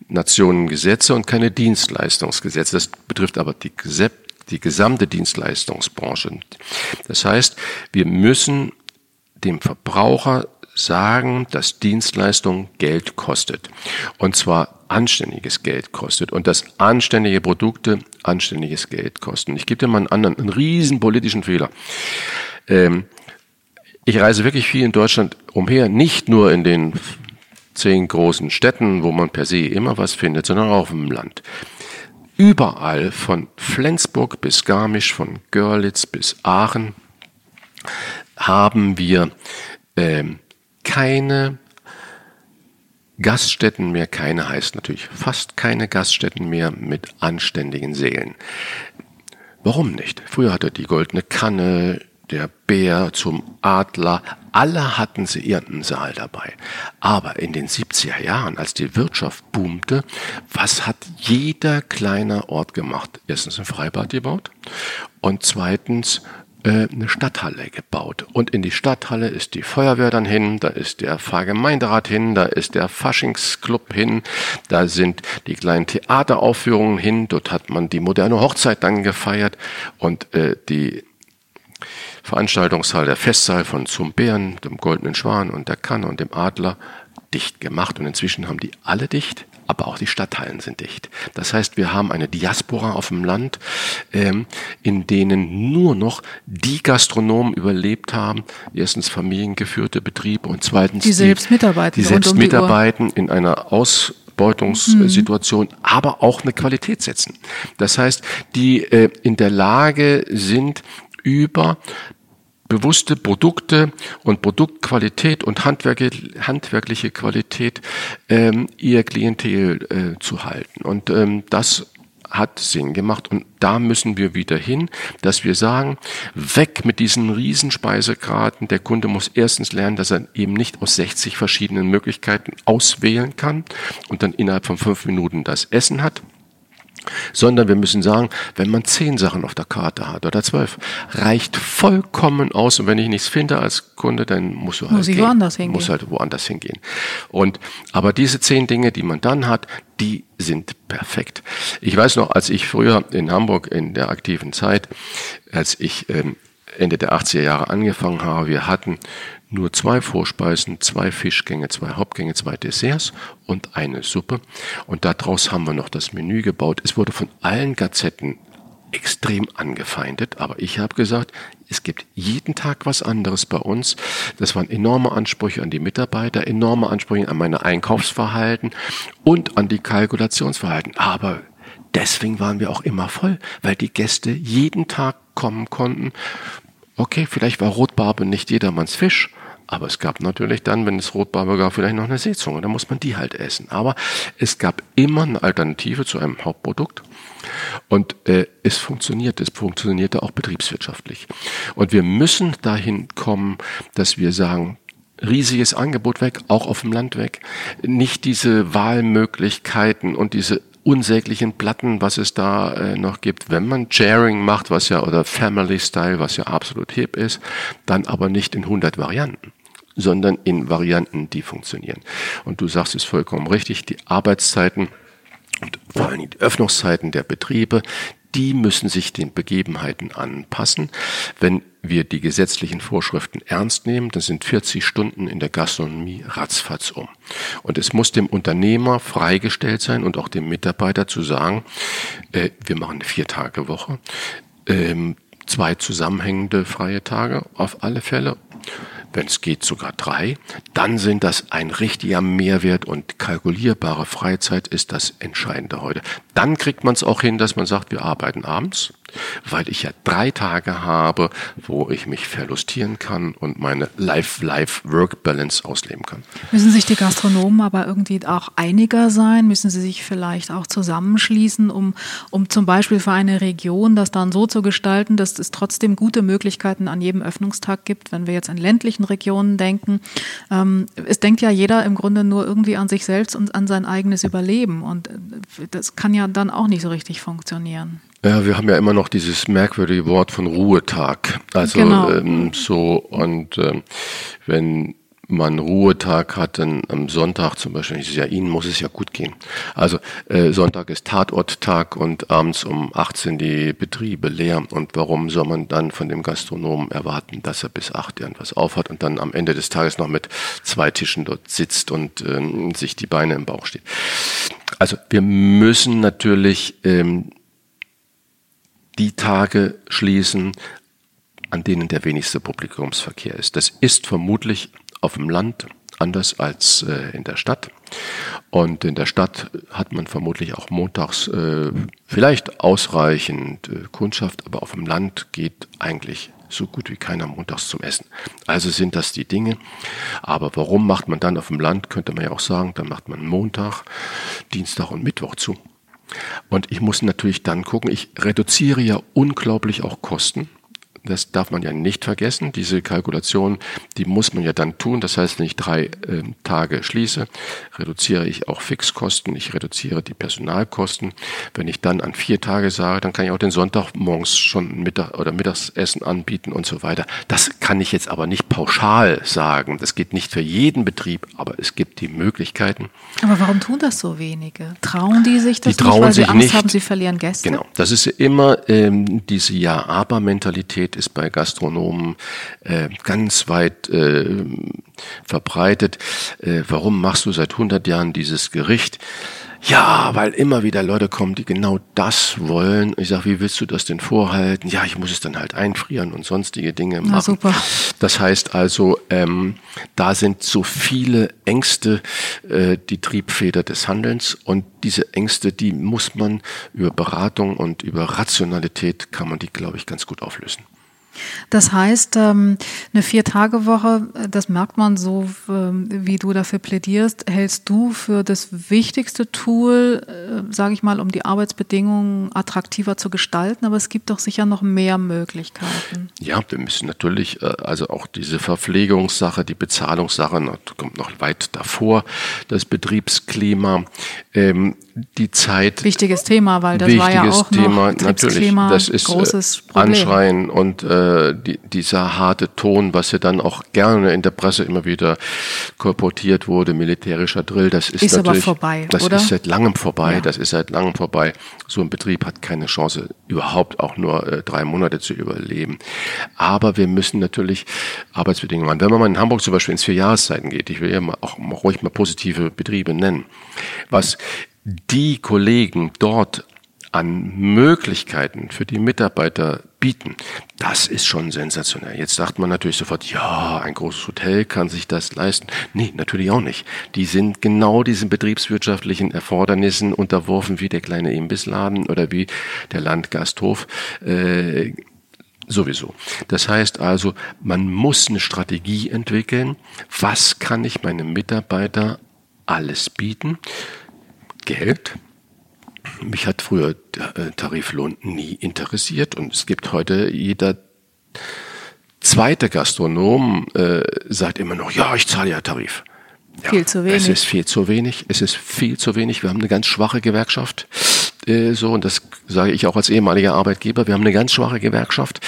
Nationengesetze und keine Dienstleistungsgesetze. Das betrifft aber die die gesamte Dienstleistungsbranche. Das heißt, wir müssen dem Verbraucher sagen, dass Dienstleistung Geld kostet. Und zwar anständiges Geld kostet und dass anständige Produkte anständiges Geld kosten. Ich gebe dir mal einen anderen, einen riesen politischen Fehler. Ähm, ich reise wirklich viel in Deutschland umher, nicht nur in den zehn großen Städten, wo man per se immer was findet, sondern auch im Land. Überall von Flensburg bis Garmisch, von Görlitz bis Aachen haben wir ähm, keine Gaststätten mehr, keine heißt natürlich fast keine Gaststätten mehr mit anständigen Seelen. Warum nicht? Früher hatte die goldene Kanne, der Bär zum Adler, alle hatten sie ihren Saal dabei. Aber in den 70er Jahren, als die Wirtschaft boomte, was hat jeder kleine Ort gemacht? Erstens ein Freibad gebaut und zweitens eine Stadthalle gebaut. Und in die Stadthalle ist die Feuerwehr dann hin, da ist der Pfarrgemeinderat hin, da ist der Faschingsclub hin, da sind die kleinen Theateraufführungen hin, dort hat man die moderne Hochzeit dann gefeiert und äh, die Veranstaltungssaal, der Festsaal von Zum Bären, dem Goldenen Schwan und der Kanne und dem Adler dicht gemacht. Und inzwischen haben die alle dicht, aber auch die Stadtteilen sind dicht. Das heißt, wir haben eine Diaspora auf dem Land, ähm, in denen nur noch die Gastronomen überlebt haben. Erstens familiengeführte Betriebe und zweitens die selbst mitarbeiten. Die selbst um mitarbeiten in einer Ausbeutungssituation, mhm. aber auch eine Qualität setzen. Das heißt, die äh, in der Lage sind, über bewusste Produkte und Produktqualität und handwerkliche Qualität ähm, ihr Klientel äh, zu halten. Und ähm, das hat Sinn gemacht und da müssen wir wieder hin, dass wir sagen, weg mit diesen Riesenspeisegraden. Der Kunde muss erstens lernen, dass er eben nicht aus 60 verschiedenen Möglichkeiten auswählen kann und dann innerhalb von fünf Minuten das Essen hat sondern wir müssen sagen, wenn man zehn Sachen auf der Karte hat oder zwölf, reicht vollkommen aus. Und wenn ich nichts finde als Kunde, dann musst du halt muss gehen, woanders hingehen. Muss halt woanders hingehen. Und aber diese zehn Dinge, die man dann hat, die sind perfekt. Ich weiß noch, als ich früher in Hamburg in der aktiven Zeit, als ich ähm, Ende der 80er Jahre angefangen habe, wir hatten nur zwei Vorspeisen, zwei Fischgänge, zwei Hauptgänge, zwei Desserts und eine Suppe. Und daraus haben wir noch das Menü gebaut. Es wurde von allen Gazetten extrem angefeindet, aber ich habe gesagt, es gibt jeden Tag was anderes bei uns. Das waren enorme Ansprüche an die Mitarbeiter, enorme Ansprüche an meine Einkaufsverhalten und an die Kalkulationsverhalten. Aber deswegen waren wir auch immer voll, weil die Gäste jeden Tag kommen konnten. Okay, vielleicht war Rotbarbe nicht jedermanns Fisch, aber es gab natürlich dann, wenn es Rotbarbe gab, vielleicht noch eine Seezunge. Da muss man die halt essen. Aber es gab immer eine Alternative zu einem Hauptprodukt. Und äh, es funktioniert, es funktionierte auch betriebswirtschaftlich. Und wir müssen dahin kommen, dass wir sagen, riesiges Angebot weg, auch auf dem Land weg. Nicht diese Wahlmöglichkeiten und diese unsäglichen Platten, was es da äh, noch gibt. Wenn man Sharing macht, was ja, oder Family Style, was ja absolut hip ist, dann aber nicht in 100 Varianten sondern in Varianten, die funktionieren. Und du sagst es vollkommen richtig, die Arbeitszeiten und vor allem die Öffnungszeiten der Betriebe, die müssen sich den Begebenheiten anpassen. Wenn wir die gesetzlichen Vorschriften ernst nehmen, dann sind 40 Stunden in der Gastronomie ratzfatz um. Und es muss dem Unternehmer freigestellt sein und auch dem Mitarbeiter zu sagen, äh, wir machen eine Vier-Tage-Woche, ähm, zwei zusammenhängende freie Tage auf alle Fälle. Wenn es geht sogar drei, dann sind das ein richtiger Mehrwert und kalkulierbare Freizeit ist das Entscheidende heute. Dann kriegt man es auch hin, dass man sagt, wir arbeiten abends weil ich ja drei Tage habe, wo ich mich verlustieren kann und meine Life-Life-Work-Balance ausleben kann. Müssen sich die Gastronomen aber irgendwie auch einiger sein? Müssen sie sich vielleicht auch zusammenschließen, um, um zum Beispiel für eine Region das dann so zu gestalten, dass es trotzdem gute Möglichkeiten an jedem Öffnungstag gibt, wenn wir jetzt an ländlichen Regionen denken? Ähm, es denkt ja jeder im Grunde nur irgendwie an sich selbst und an sein eigenes Überleben und äh, das kann ja dann auch nicht so richtig funktionieren. Ja, wir haben ja immer noch dieses merkwürdige Wort von Ruhetag. Also genau. ähm, so und ähm, wenn man Ruhetag hat, dann am Sonntag zum Beispiel, ist ja Ihnen muss es ja gut gehen. Also äh, Sonntag ist Tatorttag und abends um 18 die Betriebe leer. Und warum soll man dann von dem Gastronomen erwarten, dass er bis 8 irgendwas aufhat und dann am Ende des Tages noch mit zwei Tischen dort sitzt und ähm, sich die Beine im Bauch steht? Also wir müssen natürlich ähm, die Tage schließen, an denen der wenigste Publikumsverkehr ist. Das ist vermutlich auf dem Land anders als äh, in der Stadt. Und in der Stadt hat man vermutlich auch montags äh, vielleicht ausreichend äh, Kundschaft, aber auf dem Land geht eigentlich so gut wie keiner montags zum Essen. Also sind das die Dinge. Aber warum macht man dann auf dem Land, könnte man ja auch sagen, dann macht man Montag, Dienstag und Mittwoch zu. Und ich muss natürlich dann gucken, ich reduziere ja unglaublich auch Kosten. Das darf man ja nicht vergessen. Diese Kalkulation, die muss man ja dann tun. Das heißt, wenn ich drei äh, Tage schließe, reduziere ich auch Fixkosten, ich reduziere die Personalkosten. Wenn ich dann an vier Tage sage, dann kann ich auch den Sonntag morgens schon Mittag oder Mittagsessen anbieten und so weiter. Das kann ich jetzt aber nicht pauschal sagen. Das geht nicht für jeden Betrieb, aber es gibt die Möglichkeiten. Aber warum tun das so wenige? Trauen die sich das die trauen nicht, weil sich sie Angst nicht. haben, sie verlieren Gäste? Genau. Das ist immer ähm, diese Ja-Aber-Mentalität Mentalität ist bei Gastronomen äh, ganz weit äh, verbreitet. Äh, warum machst du seit 100 Jahren dieses Gericht? Ja, weil immer wieder Leute kommen, die genau das wollen. Ich sage, wie willst du das denn vorhalten? Ja, ich muss es dann halt einfrieren und sonstige Dinge machen. Na, super. Das heißt also, ähm, da sind so viele Ängste äh, die Triebfeder des Handelns und diese Ängste, die muss man über Beratung und über Rationalität kann man die, glaube ich, ganz gut auflösen. Das heißt, ähm, eine Vier-Tage-Woche, das merkt man so, ähm, wie du dafür plädierst, hältst du für das wichtigste Tool, äh, sage ich mal, um die Arbeitsbedingungen attraktiver zu gestalten. Aber es gibt doch sicher noch mehr Möglichkeiten. Ja, wir müssen natürlich, äh, also auch diese Verpflegungssache, die Bezahlungssache, kommt noch weit davor, das Betriebsklima, ähm, die Zeit. Wichtiges Thema, weil das war ja auch Thema, noch natürlich. Das ist großes Problem. Anschreien und äh, äh, die, dieser harte Ton, was ja dann auch gerne in der Presse immer wieder kolportiert wurde, militärischer Drill, das ist, ist natürlich, vorbei, das oder? ist seit langem vorbei, ja. das ist seit langem vorbei. So ein Betrieb hat keine Chance, überhaupt auch nur äh, drei Monate zu überleben. Aber wir müssen natürlich Arbeitsbedingungen machen. Wenn man mal in Hamburg zum Beispiel ins Vierjahreszeiten geht, ich will ja mal auch mal ruhig mal positive Betriebe nennen, was die Kollegen dort an Möglichkeiten für die Mitarbeiter bieten, das ist schon sensationell. Jetzt sagt man natürlich sofort, ja, ein großes Hotel kann sich das leisten. Nee, natürlich auch nicht. Die sind genau diesen betriebswirtschaftlichen Erfordernissen unterworfen wie der kleine Imbissladen oder wie der Landgasthof. Äh, Sowieso. Das heißt also, man muss eine Strategie entwickeln. Was kann ich meinem Mitarbeiter alles bieten? Geld, mich hat früher der äh, Tariflohn nie interessiert und es gibt heute jeder zweite Gastronom äh, sagt immer noch, ja, ich zahle ja Tarif. Ja, viel zu wenig. Es ist viel zu wenig. Es ist viel zu wenig. Wir haben eine ganz schwache Gewerkschaft. Äh, so, und das sage ich auch als ehemaliger Arbeitgeber, wir haben eine ganz schwache Gewerkschaft,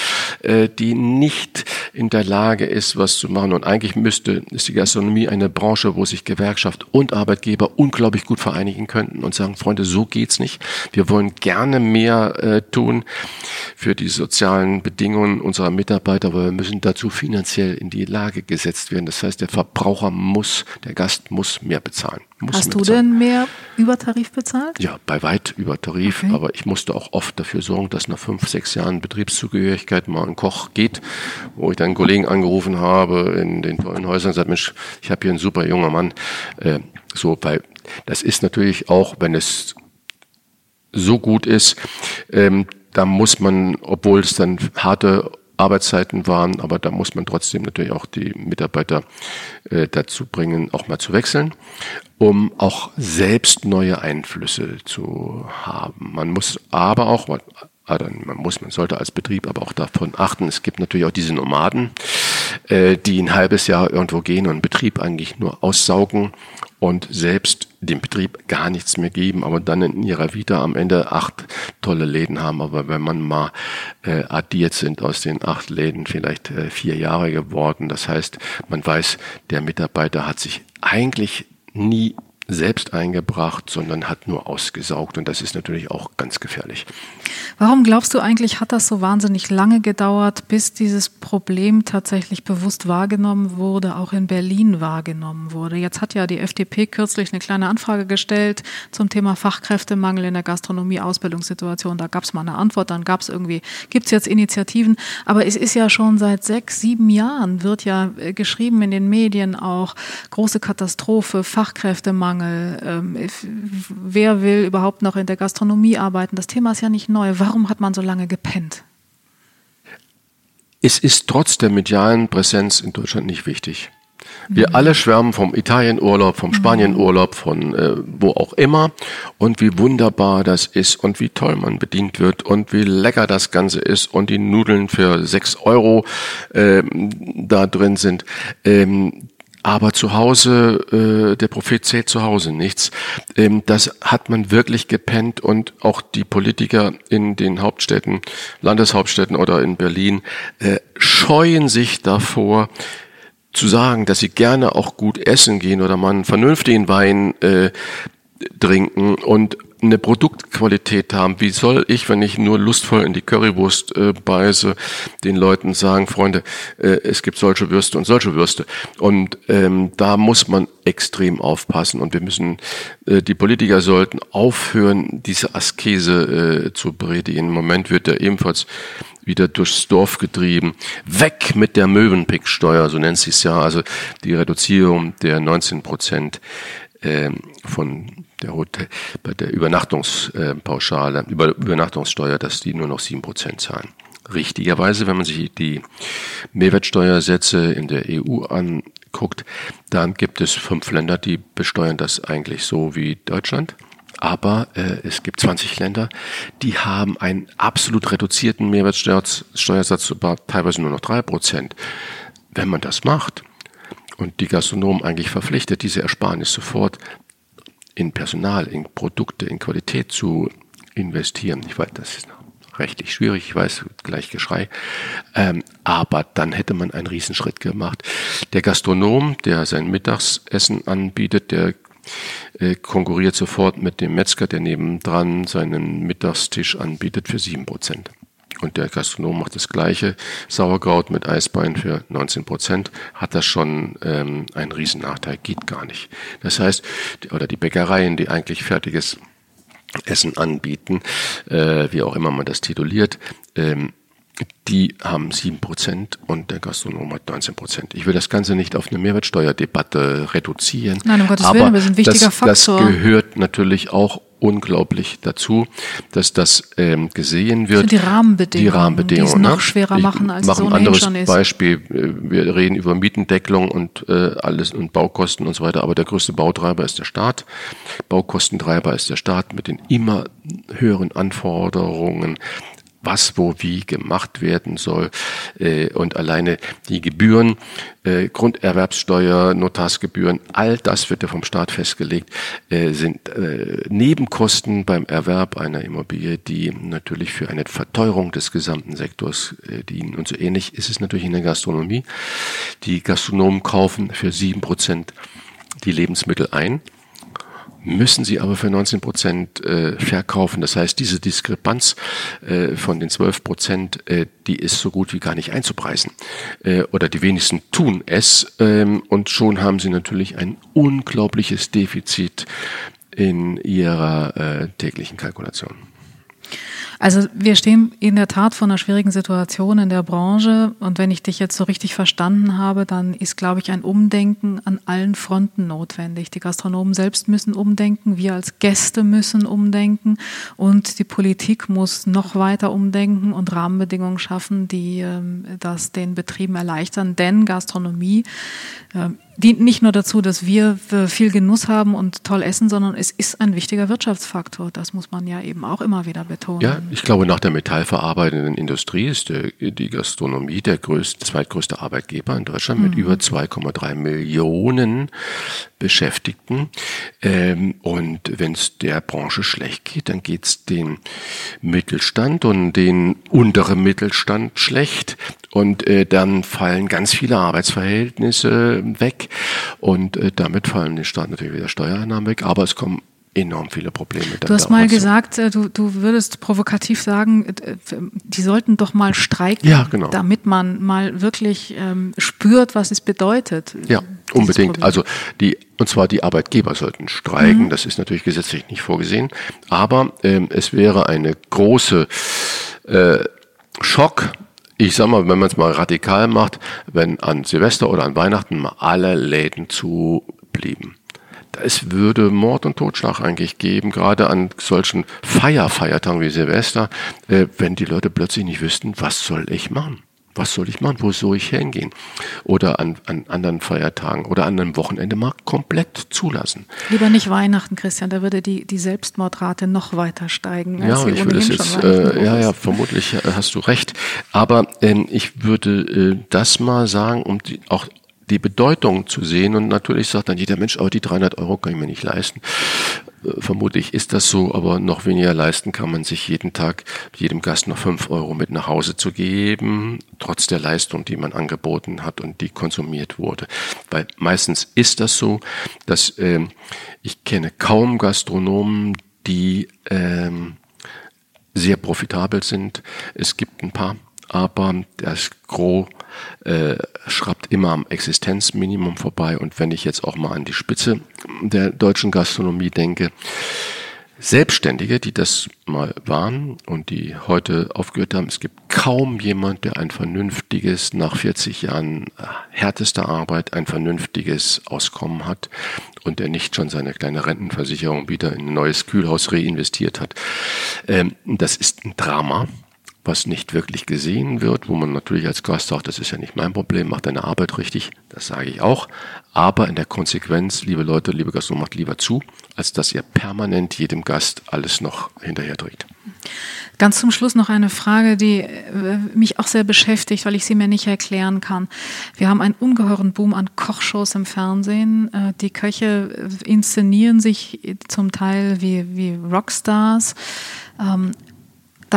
äh, die nicht in der Lage ist, was zu machen. Und eigentlich müsste, ist die Gastronomie eine Branche, wo sich Gewerkschaft und Arbeitgeber unglaublich gut vereinigen könnten und sagen, Freunde, so geht's nicht. Wir wollen gerne mehr äh, tun für die sozialen Bedingungen unserer Mitarbeiter, aber wir müssen dazu finanziell in die Lage gesetzt werden. Das heißt, der Verbraucher muss, der Gast muss mehr bezahlen. Muss Hast du denn mehr über Tarif bezahlt? Ja, bei weit über Tarif, okay. aber ich musste auch oft dafür sorgen, dass nach fünf, sechs Jahren Betriebszugehörigkeit mal ein Koch geht, wo ich dann einen Kollegen angerufen habe in den tollen Häusern und gesagt, Mensch, ich habe hier einen super junger Mann. Äh, so, weil das ist natürlich auch, wenn es so gut ist, ähm, da muss man, obwohl es dann harte Arbeitszeiten waren, aber da muss man trotzdem natürlich auch die Mitarbeiter äh, dazu bringen, auch mal zu wechseln, um auch selbst neue Einflüsse zu haben. Man muss aber auch, man muss, man sollte als Betrieb aber auch davon achten, es gibt natürlich auch diese Nomaden, äh, die ein halbes Jahr irgendwo gehen und Betrieb eigentlich nur aussaugen und selbst dem Betrieb gar nichts mehr geben, aber dann in ihrer Vita am Ende acht tolle Läden haben. Aber wenn man mal äh, addiert sind aus den acht Läden vielleicht äh, vier Jahre geworden, das heißt, man weiß, der Mitarbeiter hat sich eigentlich nie selbst eingebracht, sondern hat nur ausgesaugt. Und das ist natürlich auch ganz gefährlich. Warum glaubst du eigentlich, hat das so wahnsinnig lange gedauert, bis dieses Problem tatsächlich bewusst wahrgenommen wurde, auch in Berlin wahrgenommen wurde? Jetzt hat ja die FDP kürzlich eine kleine Anfrage gestellt zum Thema Fachkräftemangel in der Gastronomie, Ausbildungssituation. Da gab es mal eine Antwort, dann gab es irgendwie, gibt es jetzt Initiativen. Aber es ist ja schon seit sechs, sieben Jahren, wird ja äh, geschrieben in den Medien auch, große Katastrophe, Fachkräftemangel. Fachkräftemangel. Ähm, wer will überhaupt noch in der Gastronomie arbeiten? Das Thema ist ja nicht neu. Warum hat man so lange gepennt? Es ist trotz der medialen Präsenz in Deutschland nicht wichtig. Wir alle schwärmen vom Italienurlaub, vom mhm. Spanienurlaub, von äh, wo auch immer und wie wunderbar das ist und wie toll man bedient wird und wie lecker das Ganze ist und die Nudeln für sechs Euro äh, da drin sind. Ähm, aber zu Hause, äh, der Prophet zählt zu Hause nichts. Ähm, das hat man wirklich gepennt und auch die Politiker in den Hauptstädten, Landeshauptstädten oder in Berlin äh, scheuen sich davor, zu sagen, dass sie gerne auch gut essen gehen oder mal einen vernünftigen Wein äh, trinken und eine Produktqualität haben. Wie soll ich, wenn ich nur lustvoll in die Currywurst äh, beiße, den Leuten sagen, Freunde, äh, es gibt solche Würste und solche Würste. Und ähm, da muss man extrem aufpassen und wir müssen, äh, die Politiker sollten aufhören, diese Askese äh, zu predigen. Im Moment wird er ebenfalls wieder durchs Dorf getrieben. Weg mit der Möwenpicksteuer, so nennt sie es ja, also die Reduzierung der 19 Prozent äh, von der Hotel, bei der Übernachtungspauschale, über, Übernachtungssteuer, dass die nur noch sieben Prozent zahlen. Richtigerweise, wenn man sich die Mehrwertsteuersätze in der EU anguckt, dann gibt es fünf Länder, die besteuern das eigentlich so wie Deutschland. Aber äh, es gibt 20 Länder, die haben einen absolut reduzierten Mehrwertsteuersatz, teilweise nur noch drei Prozent. Wenn man das macht und die Gastronomen eigentlich verpflichtet, diese Ersparnis sofort in Personal, in Produkte, in Qualität zu investieren, ich weiß, das ist rechtlich schwierig, ich weiß, gleich Geschrei, ähm, aber dann hätte man einen Riesenschritt gemacht. Der Gastronom, der sein Mittagsessen anbietet, der äh, konkurriert sofort mit dem Metzger, der nebendran seinen Mittagstisch anbietet für sieben Prozent. Und der Gastronom macht das gleiche Sauerkraut mit Eisbein für 19 Prozent, hat das schon ähm, einen Riesennachteil, geht gar nicht. Das heißt, oder die Bäckereien, die eigentlich fertiges Essen anbieten, äh, wie auch immer man das tituliert, ähm, die haben sieben Prozent und der Gastronom hat 19 Prozent. Ich will das Ganze nicht auf eine Mehrwertsteuerdebatte reduzieren. Nein, um Gottes aber Willen, das ist ein wichtiger das, Faktor. Das gehört natürlich auch unglaublich dazu, dass das ähm, gesehen wird. die Rahmenbedingungen, die Rahmenbedingungen, die es noch ne? schwerer machen, als mache es ein ohnehin anderes schon ist. Beispiel. Wir reden über Mietendeckelung und äh, alles und Baukosten und so weiter, aber der größte Bautreiber ist der Staat. Baukostentreiber ist der Staat mit den immer höheren Anforderungen was wo wie gemacht werden soll. Äh, und alleine die Gebühren, äh, Grunderwerbssteuer, Notarsgebühren, all das wird ja vom Staat festgelegt, äh, sind Nebenkosten beim Erwerb einer Immobilie, die natürlich für eine Verteuerung des gesamten Sektors dienen. Und so ähnlich ist es natürlich in der Gastronomie. Die Gastronomen kaufen für sieben Prozent die Lebensmittel ein müssen sie aber für 19 Prozent äh, verkaufen. Das heißt, diese Diskrepanz äh, von den 12 Prozent, äh, die ist so gut wie gar nicht einzupreisen. Oder die wenigsten tun es ähm, und schon haben sie natürlich ein unglaubliches Defizit in ihrer täglichen Kalkulation. Also wir stehen in der Tat vor einer schwierigen Situation in der Branche und wenn ich dich jetzt so richtig verstanden habe, dann ist, glaube ich, ein Umdenken an allen Fronten notwendig. Die Gastronomen selbst müssen umdenken, wir als Gäste müssen umdenken und die Politik muss noch weiter umdenken und Rahmenbedingungen schaffen, die ähm, das den Betrieben erleichtern. Denn Gastronomie ähm, dient nicht nur dazu, dass wir viel Genuss haben und toll essen, sondern es ist ein wichtiger Wirtschaftsfaktor. Das muss man ja eben auch immer wieder betonen. Ja, ich glaube, nach der metallverarbeitenden Industrie ist die Gastronomie der größte, zweitgrößte Arbeitgeber in Deutschland mhm. mit über 2,3 Millionen Beschäftigten. Ähm, und wenn es der Branche schlecht geht, dann geht es den Mittelstand und den unteren Mittelstand schlecht. Und äh, dann fallen ganz viele Arbeitsverhältnisse weg und äh, damit fallen den Staat natürlich wieder Steuereinnahmen weg, aber es kommen enorm viele Probleme. Du hast mal gesagt, äh, du, du würdest provokativ sagen, äh, die sollten doch mal streiken, ja, genau. damit man mal wirklich ähm, spürt, was es bedeutet. Ja, unbedingt. Problem. Also die und zwar die Arbeitgeber sollten streiken. Mhm. Das ist natürlich gesetzlich nicht vorgesehen, aber ähm, es wäre eine große äh, Schock ich sag mal, wenn man es mal radikal macht, wenn an Silvester oder an Weihnachten mal alle Läden zu blieben es würde Mord und Totschlag eigentlich geben, gerade an solchen Feierfeiertagen wie Silvester, äh, wenn die Leute plötzlich nicht wüssten, was soll ich machen? Was soll ich machen? Wo soll ich hingehen? Oder an, an anderen Feiertagen oder an einem Wochenende mal komplett zulassen. Lieber nicht Weihnachten, Christian, da würde die, die Selbstmordrate noch weiter steigen. ja, ich würde es jetzt, äh, ja, ja, vermutlich äh, hast du recht. Aber ähm, ich würde äh, das mal sagen, um die, auch die Bedeutung zu sehen. Und natürlich sagt dann jeder Mensch, aber die 300 Euro kann ich mir nicht leisten. Äh, vermutlich ist das so, aber noch weniger leisten kann man sich jeden Tag jedem Gast noch 5 Euro mit nach Hause zu geben, trotz der Leistung, die man angeboten hat und die konsumiert wurde. Weil meistens ist das so, dass äh, ich kenne kaum Gastronomen, die ähm, sehr profitabel sind. Es gibt ein paar, aber das Gros äh, schraubt immer am Existenzminimum vorbei. Und wenn ich jetzt auch mal an die Spitze der deutschen Gastronomie denke, Selbstständige, die das mal waren und die heute aufgehört haben, es gibt kaum jemand, der ein vernünftiges, nach 40 Jahren härtester Arbeit, ein vernünftiges Auskommen hat und der nicht schon seine kleine Rentenversicherung wieder in ein neues Kühlhaus reinvestiert hat. Ähm, das ist ein Drama was nicht wirklich gesehen wird, wo man natürlich als Gast sagt, das ist ja nicht mein Problem, mach deine Arbeit richtig, das sage ich auch. Aber in der Konsequenz, liebe Leute, liebe Gastronomen, macht lieber zu, als dass ihr permanent jedem Gast alles noch hinterher trägt. Ganz zum Schluss noch eine Frage, die äh, mich auch sehr beschäftigt, weil ich sie mir nicht erklären kann. Wir haben einen ungeheuren Boom an Kochshows im Fernsehen. Äh, die Köche inszenieren sich zum Teil wie, wie Rockstars.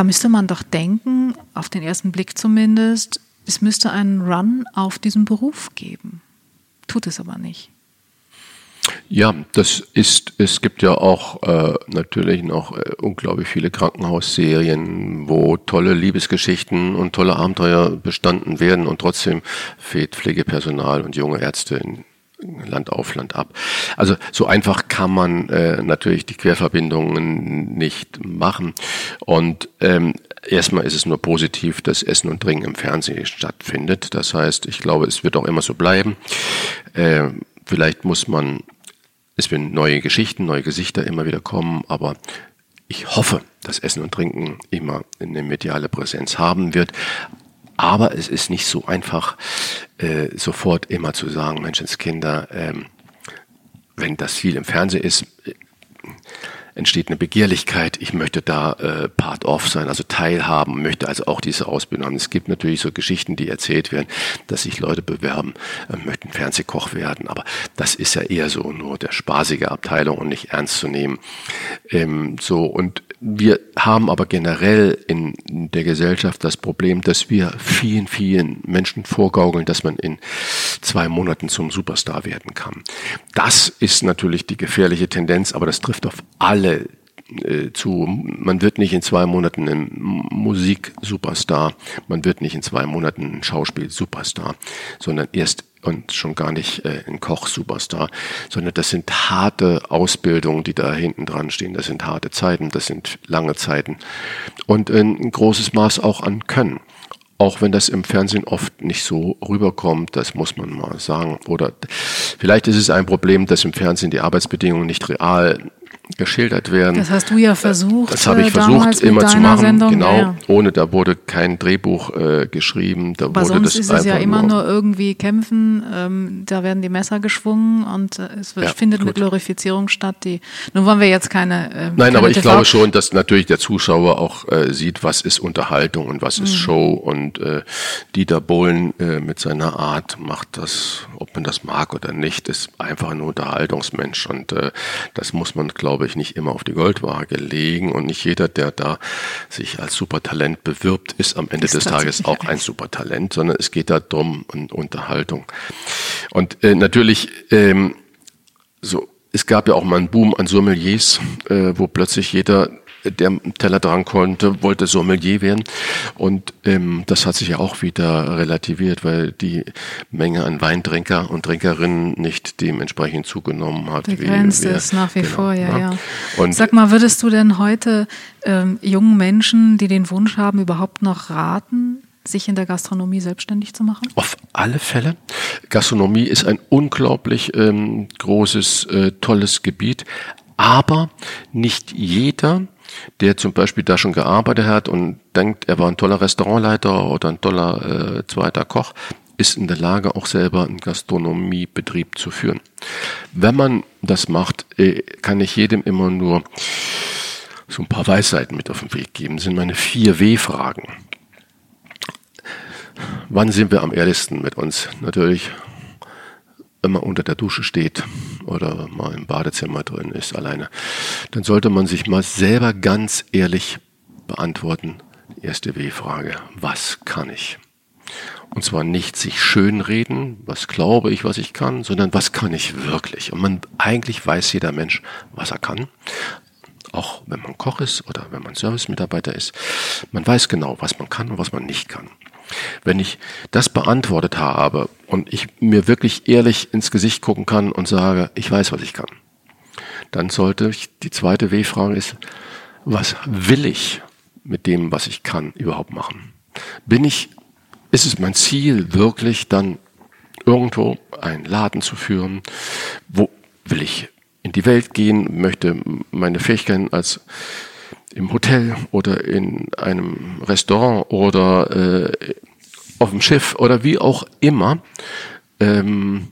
Da müsste man doch denken, auf den ersten Blick zumindest, es müsste einen Run auf diesen Beruf geben. Tut es aber nicht. Ja, das ist, es gibt ja auch äh, natürlich noch äh, unglaublich viele Krankenhausserien, wo tolle Liebesgeschichten und tolle Abenteuer bestanden werden und trotzdem fehlt Pflegepersonal und junge Ärzte in, Land auf, Land ab. Also so einfach kann man äh, natürlich die Querverbindungen nicht machen. Und ähm, erstmal ist es nur positiv, dass Essen und Trinken im Fernsehen stattfindet. Das heißt, ich glaube, es wird auch immer so bleiben. Äh, vielleicht muss man, es werden neue Geschichten, neue Gesichter immer wieder kommen, aber ich hoffe, dass Essen und Trinken immer eine mediale Präsenz haben wird. Aber es ist nicht so einfach, äh, sofort immer zu sagen, Menschenskinder, ähm, wenn das viel im Fernsehen ist, äh, entsteht eine Begehrlichkeit, ich möchte da äh, part of sein, also teilhaben, möchte also auch diese Ausbildung haben. Es gibt natürlich so Geschichten, die erzählt werden, dass sich Leute bewerben, äh, möchten Fernsehkoch werden, aber das ist ja eher so nur der spaßige Abteilung und nicht ernst zu nehmen. Ähm, so und wir haben aber generell in der Gesellschaft das Problem, dass wir vielen, vielen Menschen vorgaukeln, dass man in zwei Monaten zum Superstar werden kann. Das ist natürlich die gefährliche Tendenz, aber das trifft auf alle äh, zu. Man wird nicht in zwei Monaten ein Musik-Superstar, man wird nicht in zwei Monaten ein Schauspiel-Superstar, sondern erst und schon gar nicht äh, ein Koch-Superstar, sondern das sind harte Ausbildungen, die da hinten dran stehen. Das sind harte Zeiten, das sind lange Zeiten und ein großes Maß auch an Können. Auch wenn das im Fernsehen oft nicht so rüberkommt, das muss man mal sagen. Oder vielleicht ist es ein Problem, dass im Fernsehen die Arbeitsbedingungen nicht real geschildert werden. Das hast du ja versucht. Das habe ich äh, versucht immer zu machen. Sendung. Genau, ja. ohne da wurde kein Drehbuch äh, geschrieben. Da Aber wurde sonst das ist es ja immer nur, irgendwie kämpfen. Ähm, da werden die Messer geschwungen und äh, es ja, findet gut. eine Glorifizierung statt. Die nun wollen wir jetzt keine. Äh, Nein, keine aber ich TV glaube schon, dass natürlich der Zuschauer auch äh, sieht, was ist Unterhaltung und was ist mhm. Show und äh, Dieter Bohlen äh, mit seiner Art macht das, ob man das mag oder nicht, ist einfach ein Unterhaltungsmensch und äh, das muss man, glaube ich, nicht immer auf die Goldwaage legen und nicht jeder, der da sich als Supertalent bewirbt, ist am Ende ist des Tages auch ein Supertalent, sondern es geht da drum um Unterhaltung. Und äh, natürlich ähm, so es gab ja auch mal einen Boom an Sommeliers, äh, wo plötzlich jeder der Teller dran konnte, wollte Sommelier werden. Und ähm, das hat sich ja auch wieder relativiert, weil die Menge an Weintrinker und Trinkerinnen nicht dementsprechend zugenommen hat. Begrenzt wie, ist nach wie genau, vor, ja, ja. Und Sag mal, würdest du denn heute ähm, jungen Menschen, die den Wunsch haben, überhaupt noch raten, sich in der Gastronomie selbstständig zu machen? Auf alle Fälle. Gastronomie ist ein unglaublich ähm, großes, äh, tolles Gebiet, aber nicht jeder der zum Beispiel da schon gearbeitet hat und denkt, er war ein toller Restaurantleiter oder ein toller äh, zweiter Koch, ist in der Lage, auch selber einen Gastronomiebetrieb zu führen. Wenn man das macht, äh, kann ich jedem immer nur so ein paar Weisheiten mit auf den Weg geben. Das sind meine vier W-Fragen. Wann sind wir am ehrlichsten mit uns? Natürlich wenn man unter der Dusche steht oder mal im Badezimmer drin ist alleine, dann sollte man sich mal selber ganz ehrlich beantworten. Erste W-Frage, was kann ich? Und zwar nicht sich schönreden, was glaube ich, was ich kann, sondern was kann ich wirklich? Und man eigentlich weiß jeder Mensch, was er kann. auch wenn man Koch ist oder wenn man Servicemitarbeiter ist. Man weiß genau, was man kann und was man nicht kann. Wenn ich das beantwortet habe und ich mir wirklich ehrlich ins Gesicht gucken kann und sage, ich weiß, was ich kann, dann sollte ich, die zweite W-Frage ist, was will ich mit dem, was ich kann, überhaupt machen? Bin ich, ist es mein Ziel, wirklich dann irgendwo einen Laden zu führen? Wo will ich in die Welt gehen, möchte meine Fähigkeiten als im Hotel oder in einem Restaurant oder äh, auf dem Schiff oder wie auch immer ähm,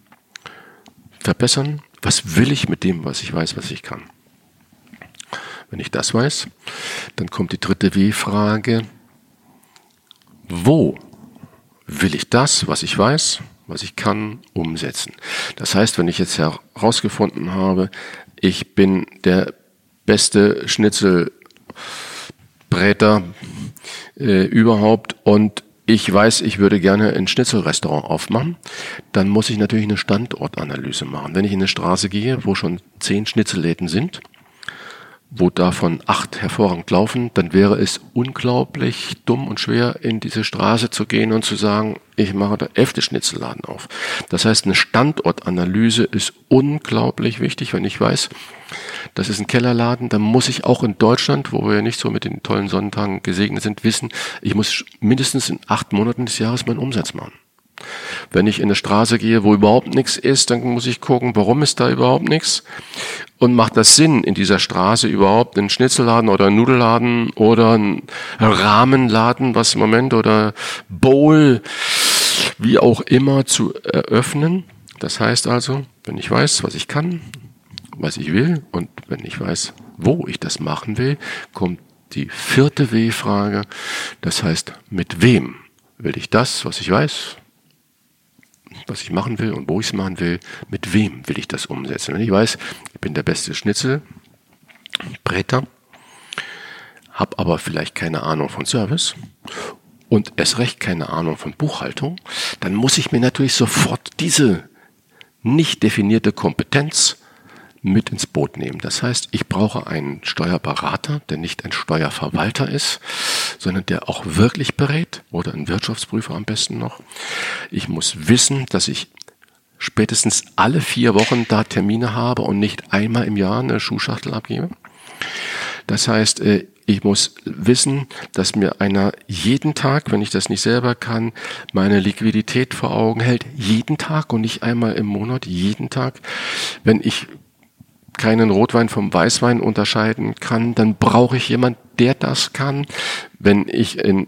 verbessern. Was will ich mit dem, was ich weiß, was ich kann? Wenn ich das weiß, dann kommt die dritte W-Frage. Wo will ich das, was ich weiß, was ich kann, umsetzen? Das heißt, wenn ich jetzt herausgefunden habe, ich bin der beste Schnitzelbräter äh, überhaupt und ich weiß, ich würde gerne ein Schnitzelrestaurant aufmachen, dann muss ich natürlich eine Standortanalyse machen. Wenn ich in eine Straße gehe, wo schon zehn Schnitzelläden sind, wo davon acht hervorragend laufen, dann wäre es unglaublich dumm und schwer, in diese Straße zu gehen und zu sagen, ich mache da elfte Schnitzelladen auf. Das heißt, eine Standortanalyse ist unglaublich wichtig, wenn ich weiß, das ist ein Kellerladen, dann muss ich auch in Deutschland, wo wir ja nicht so mit den tollen Sonntagen gesegnet sind, wissen, ich muss mindestens in acht Monaten des Jahres meinen Umsatz machen. Wenn ich in eine Straße gehe, wo überhaupt nichts ist, dann muss ich gucken, warum ist da überhaupt nichts? Und macht das Sinn, in dieser Straße überhaupt einen Schnitzelladen oder einen Nudelladen oder einen Rahmenladen, was im Moment, oder Bowl, wie auch immer, zu eröffnen? Das heißt also, wenn ich weiß, was ich kann, was ich will und wenn ich weiß, wo ich das machen will, kommt die vierte W-Frage. Das heißt, mit wem will ich das, was ich weiß, was ich machen will und wo ich es machen will, mit wem will ich das umsetzen. Wenn ich weiß, ich bin der beste Schnitzelbretter, habe aber vielleicht keine Ahnung von Service und erst recht keine Ahnung von Buchhaltung, dann muss ich mir natürlich sofort diese nicht definierte Kompetenz mit ins Boot nehmen. Das heißt, ich brauche einen Steuerberater, der nicht ein Steuerverwalter ist, sondern der auch wirklich berät oder einen Wirtschaftsprüfer am besten noch. Ich muss wissen, dass ich spätestens alle vier Wochen da Termine habe und nicht einmal im Jahr eine Schuhschachtel abgebe. Das heißt, äh, ich muss wissen, dass mir einer jeden Tag, wenn ich das nicht selber kann, meine Liquidität vor Augen hält. Jeden Tag und nicht einmal im Monat, jeden Tag. Wenn ich keinen Rotwein vom Weißwein unterscheiden kann, dann brauche ich jemand, der das kann. Wenn ich ein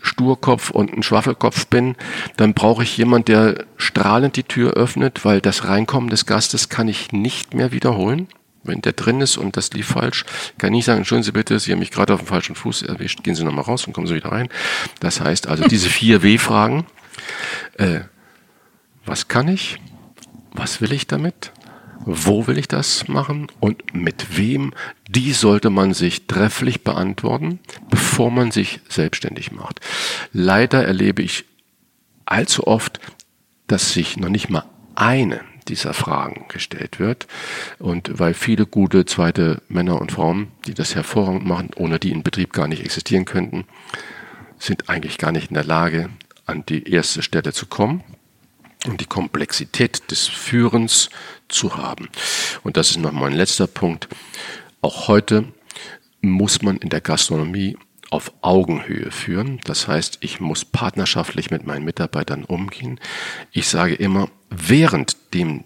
Sturkopf und ein Schwaffelkopf bin, dann brauche ich jemand, der strahlend die Tür öffnet, weil das Reinkommen des Gastes kann ich nicht mehr wiederholen. Wenn der drin ist und das lief falsch, kann ich nicht sagen, entschuldigen Sie bitte, Sie haben mich gerade auf dem falschen Fuß erwischt, gehen Sie nochmal raus und kommen Sie wieder rein. Das heißt also, diese vier W-Fragen, äh, was kann ich? Was will ich damit? Wo will ich das machen und mit wem, die sollte man sich trefflich beantworten, bevor man sich selbstständig macht. Leider erlebe ich allzu oft, dass sich noch nicht mal eine dieser Fragen gestellt wird. Und weil viele gute zweite Männer und Frauen, die das hervorragend machen, ohne die in Betrieb gar nicht existieren könnten, sind eigentlich gar nicht in der Lage, an die erste Stelle zu kommen und die Komplexität des Führens zu haben. Und das ist noch mein letzter Punkt. Auch heute muss man in der Gastronomie auf Augenhöhe führen. Das heißt, ich muss partnerschaftlich mit meinen Mitarbeitern umgehen. Ich sage immer, währenddem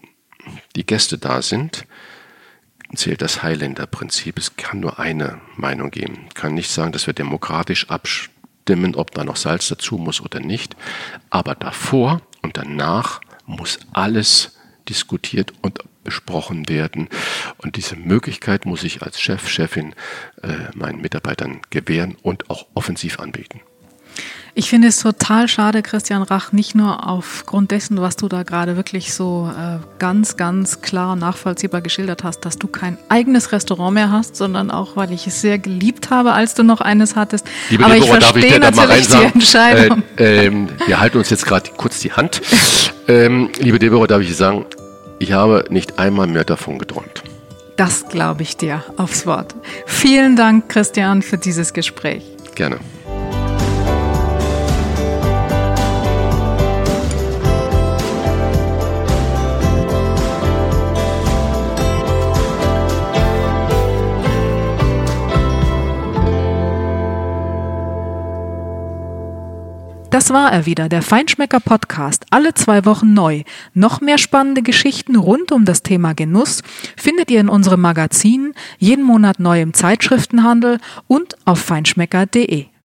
die Gäste da sind, zählt das Highlander-Prinzip. Es kann nur eine Meinung geben. Ich kann nicht sagen, dass wir demokratisch abstimmen, ob da noch Salz dazu muss oder nicht. Aber davor und danach muss alles diskutiert und besprochen werden. Und diese Möglichkeit muss ich als Chef, Chefin äh, meinen Mitarbeitern gewähren und auch offensiv anbieten. Ich finde es total schade, Christian Rach, nicht nur aufgrund dessen, was du da gerade wirklich so äh, ganz, ganz klar nachvollziehbar geschildert hast, dass du kein eigenes Restaurant mehr hast, sondern auch, weil ich es sehr geliebt habe, als du noch eines hattest. Liebe Aber Deborah, ich verstehe ich natürlich die Entscheidung. Äh, äh, wir halten uns jetzt gerade kurz die Hand. Ähm, liebe Deborah, darf ich sagen, ich habe nicht einmal mehr davon geträumt. Das glaube ich dir aufs Wort. Vielen Dank, Christian, für dieses Gespräch. Gerne. Das war er wieder, der Feinschmecker Podcast, alle zwei Wochen neu. Noch mehr spannende Geschichten rund um das Thema Genuss findet ihr in unserem Magazin, jeden Monat neu im Zeitschriftenhandel und auf feinschmecker.de.